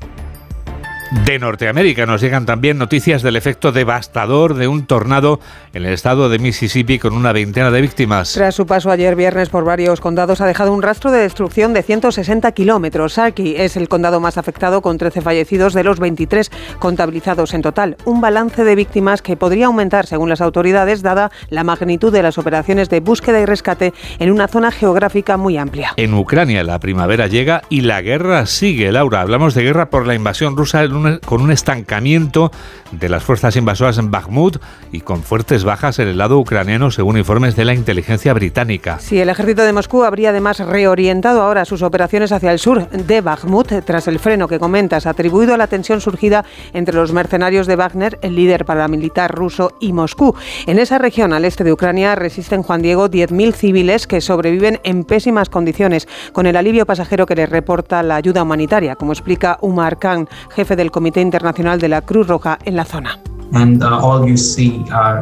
De Norteamérica nos llegan también noticias del efecto devastador de un tornado en el estado de Mississippi con una veintena de víctimas. Tras su paso ayer viernes por varios condados ha dejado un rastro de destrucción de 160 kilómetros. Sarkey es el condado más afectado con 13 fallecidos de los 23 contabilizados en total. Un balance de víctimas que podría aumentar según las autoridades dada la magnitud de las operaciones de búsqueda y rescate en una zona geográfica muy amplia. En Ucrania la primavera llega y la guerra sigue. Laura, hablamos de guerra por la invasión rusa en con un estancamiento de las fuerzas invasoras en Bakhmut y con fuertes bajas en el lado ucraniano, según informes de la inteligencia británica. Sí, el ejército de Moscú habría además reorientado ahora sus operaciones hacia el sur de Bakhmut tras el freno que comentas, atribuido a la tensión surgida entre los mercenarios de Wagner, el líder paramilitar ruso, y Moscú. En esa región al este de Ucrania resisten Juan Diego 10.000 civiles que sobreviven en pésimas condiciones, con el alivio pasajero que les reporta la ayuda humanitaria, como explica Umar Khan, jefe del Comité Internacional de la Cruz Roja en la zona.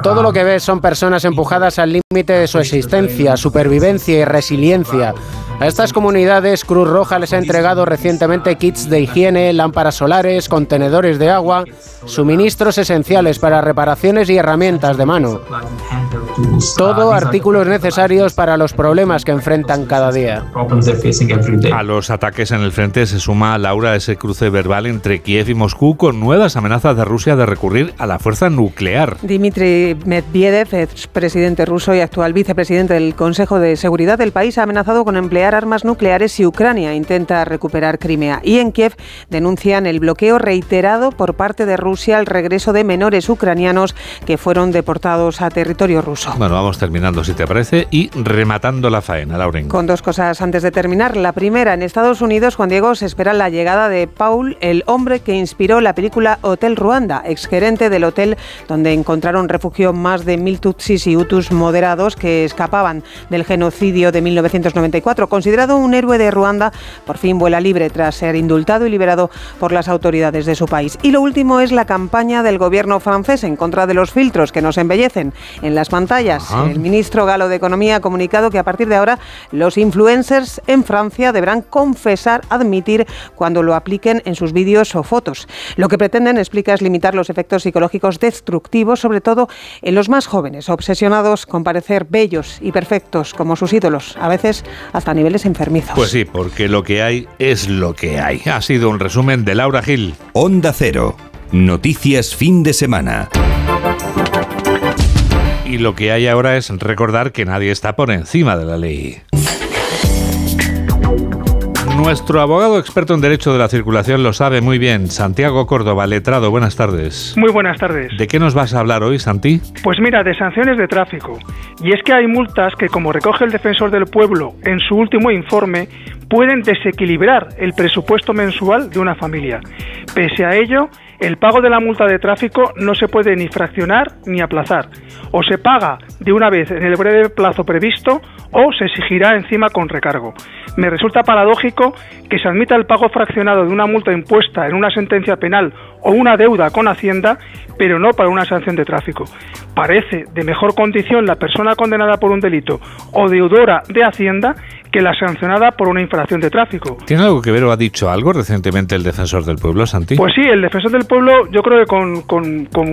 Todo lo que ves son personas empujadas al límite de su existencia, supervivencia y resiliencia. A estas comunidades Cruz Roja les ha entregado recientemente kits de higiene, lámparas solares, contenedores de agua, suministros esenciales para reparaciones y herramientas de mano. Todo artículos necesarios para los problemas que enfrentan cada día. A los ataques en el frente se suma, Laura, ese cruce verbal entre Kiev y Moscú con nuevas amenazas de Rusia de recurrir a la fuerza nuclear. Dmitry Medvedev, expresidente ruso y actual vicepresidente del Consejo de Seguridad del país, ha amenazado con emplear armas nucleares si Ucrania intenta recuperar Crimea. Y en Kiev denuncian el bloqueo reiterado por parte de Rusia al regreso de menores ucranianos que fueron deportados a territorio ruso. Bueno, vamos terminando si te parece y rematando la faena, Lauren. Con dos cosas antes de terminar. La primera, en Estados Unidos, Juan Diego, se espera la llegada de Paul, el hombre que inspiró la película Hotel Ruanda, exgerente del hotel donde encontraron refugio más de mil tutsis y hutus moderados que escapaban del genocidio de 1994. Considerado un héroe de Ruanda, por fin vuela libre tras ser indultado y liberado por las autoridades de su país. Y lo último es la campaña del gobierno francés en contra de los filtros que nos embellecen en las pantallas. El ministro galo de Economía ha comunicado que a partir de ahora los influencers en Francia deberán confesar, admitir cuando lo apliquen en sus vídeos o fotos. Lo que pretenden, explica, es limitar los efectos psicológicos destructivos, sobre todo en los más jóvenes, obsesionados con parecer bellos y perfectos como sus ídolos, a veces hasta niveles enfermizos. Pues sí, porque lo que hay es lo que hay. Ha sido un resumen de Laura Gil. Onda Cero. Noticias fin de semana. Y lo que hay ahora es recordar que nadie está por encima de la ley. Nuestro abogado experto en Derecho de la Circulación lo sabe muy bien. Santiago Córdoba, letrado, buenas tardes. Muy buenas tardes. ¿De qué nos vas a hablar hoy, Santi? Pues mira, de sanciones de tráfico. Y es que hay multas que, como recoge el defensor del pueblo en su último informe, pueden desequilibrar el presupuesto mensual de una familia. Pese a ello, el pago de la multa de tráfico no se puede ni fraccionar ni aplazar. O se paga de una vez en el breve plazo previsto o se exigirá encima con recargo. Me resulta paradójico que se admita el pago fraccionado de una multa impuesta en una sentencia penal o una deuda con Hacienda, pero no para una sanción de tráfico. Parece de mejor condición la persona condenada por un delito o deudora de Hacienda que la sancionada por una infracción de tráfico. ¿Tiene algo que ver o ha dicho algo recientemente el defensor del pueblo, Santi? Pues sí, el defensor del pueblo, yo creo que con, con, con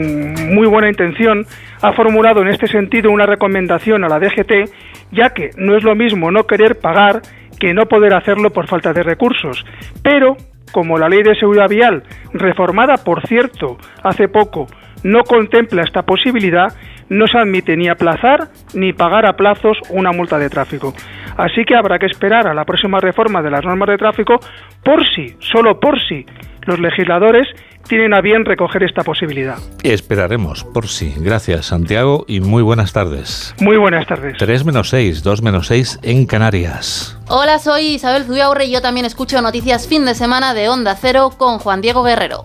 muy buena intención, ha formulado en este sentido una recomendación a la DGT, ya que no es lo mismo no querer pagar que no poder hacerlo por falta de recursos. Pero, como la ley de seguridad vial, reformada por cierto hace poco, no contempla esta posibilidad, no se admite ni aplazar ni pagar a plazos una multa de tráfico. Así que habrá que esperar a la próxima reforma de las normas de tráfico por si, solo por si, los legisladores tienen a bien recoger esta posibilidad. Esperaremos, por si. Gracias, Santiago, y muy buenas tardes. Muy buenas tardes. 3 menos 6, 2 menos 6 en Canarias. Hola, soy Isabel Zubiaurre y yo también escucho noticias fin de semana de Onda Cero con Juan Diego Guerrero.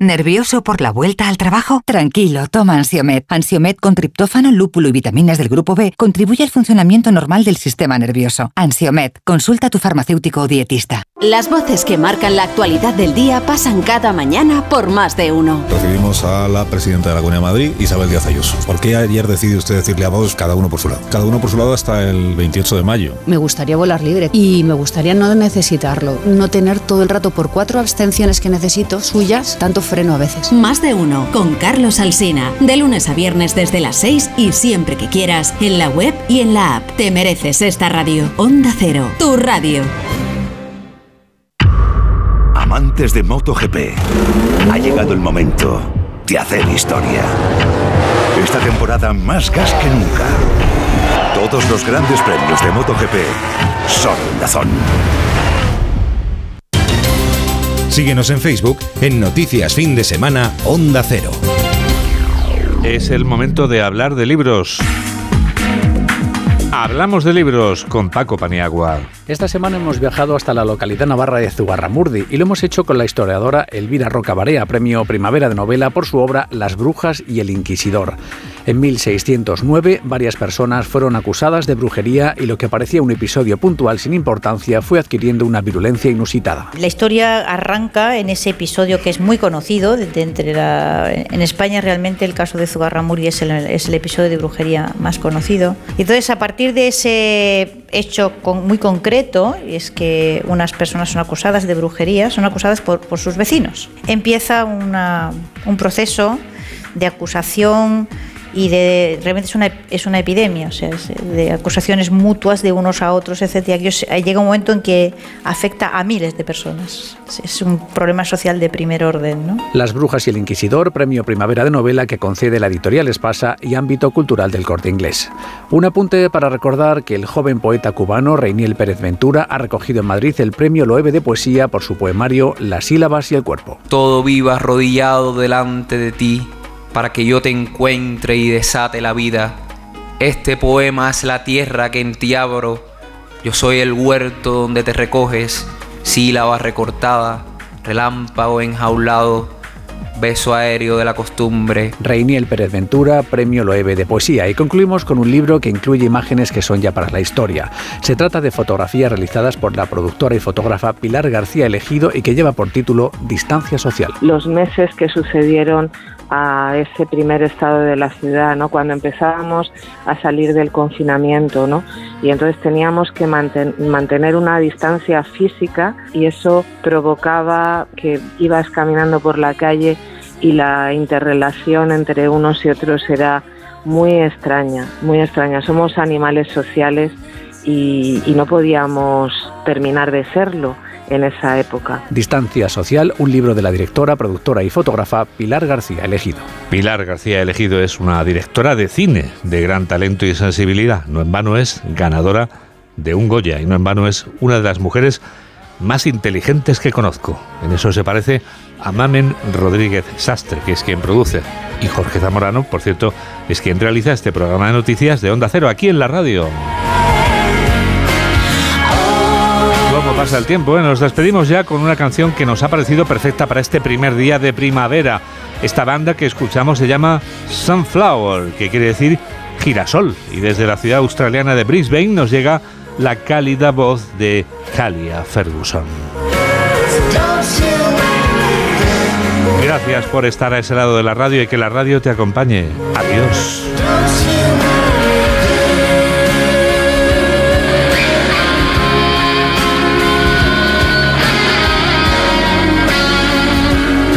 ¿Nervioso por la vuelta al trabajo? Tranquilo, toma Ansiomet. Ansiomet con triptófano, lúpulo y vitaminas del grupo B contribuye al funcionamiento normal del sistema nervioso. Ansiomet, consulta a tu farmacéutico o dietista. Las voces que marcan la actualidad del día pasan cada mañana por más de uno. Recibimos a la presidenta de la Comunidad de Madrid, Isabel Díaz Ayuso. ¿Por qué ayer decidió usted decirle a vos cada uno por su lado? Cada uno por su lado hasta el 28 de mayo. Me gustaría volar libre y me gustaría no necesitarlo, no tener todo el rato por cuatro abstenciones que necesito suyas, tanto freno a veces. Más de uno con Carlos Alsina. De lunes a viernes desde las 6 y siempre que quieras en la web y en la app. Te mereces esta radio. Onda Cero, tu radio. Amantes de MotoGP, ha llegado el momento de hacer historia. Esta temporada más gas que nunca. Todos los grandes premios de MotoGP son Dazón. Síguenos en Facebook en Noticias Fin de Semana Onda Cero. Es el momento de hablar de libros. Hablamos de libros con Paco Paniagua. Esta semana hemos viajado hasta la localidad navarra de Zugarramurdi y lo hemos hecho con la historiadora Elvira Roca Barea, premio Primavera de Novela por su obra Las Brujas y el Inquisidor. En 1609, varias personas fueron acusadas de brujería y lo que parecía un episodio puntual sin importancia fue adquiriendo una virulencia inusitada. La historia arranca en ese episodio que es muy conocido. Entre en España realmente el caso de Zugarramurdi es el, es el episodio de brujería más conocido. Entonces a partir de ese hecho muy concreto, es que unas personas son acusadas de brujería, son acusadas por, sus vecinos. Empieza un proceso de acusación y de realmente es una, es una epidemia, o sea, es de acusaciones mutuas de unos a otros, etcétera. Llega un momento en que afecta a miles de personas. Es un problema social de primer orden. ¿no? Las Brujas y el Inquisidor, premio Primavera de Novela que concede la editorial Espasa y ámbito cultural del corte inglés. Un apunte para recordar que el joven poeta cubano Reiniel Pérez Ventura ha recogido en Madrid el premio Loewe de Poesía por su poemario Las sílabas y el cuerpo. Todo viva arrodillado delante de ti para que yo te encuentre y desate la vida. Este poema es la tierra que en ti abro. Yo soy el huerto donde te recoges, sílaba recortada, relámpago enjaulado, beso aéreo de la costumbre. Reiniel Pérez Ventura, premio Loewe de poesía. Y concluimos con un libro que incluye imágenes que son ya para la historia. Se trata de fotografías realizadas por la productora y fotógrafa Pilar García Elegido y que lleva por título Distancia Social. Los meses que sucedieron a ese primer estado de la ciudad, ¿no? Cuando empezábamos a salir del confinamiento, ¿no? Y entonces teníamos que manten mantener una distancia física y eso provocaba que ibas caminando por la calle y la interrelación entre unos y otros era muy extraña, muy extraña. Somos animales sociales y, y no podíamos terminar de serlo en esa época. Distancia Social, un libro de la directora, productora y fotógrafa Pilar García Elegido. Pilar García Elegido es una directora de cine de gran talento y sensibilidad. No en vano es ganadora de un Goya y no en vano es una de las mujeres más inteligentes que conozco. En eso se parece a Mamen Rodríguez Sastre, que es quien produce. Y Jorge Zamorano, por cierto, es quien realiza este programa de noticias de Onda Cero aquí en la radio. ¿Cómo pasa el tiempo? eh? Nos despedimos ya con una canción que nos ha parecido perfecta para este primer día de primavera. Esta banda que escuchamos se llama Sunflower, que quiere decir girasol. Y desde la ciudad australiana de Brisbane nos llega la cálida voz de Calia Ferguson. Gracias por estar a ese lado de la radio y que la radio te acompañe. Adiós.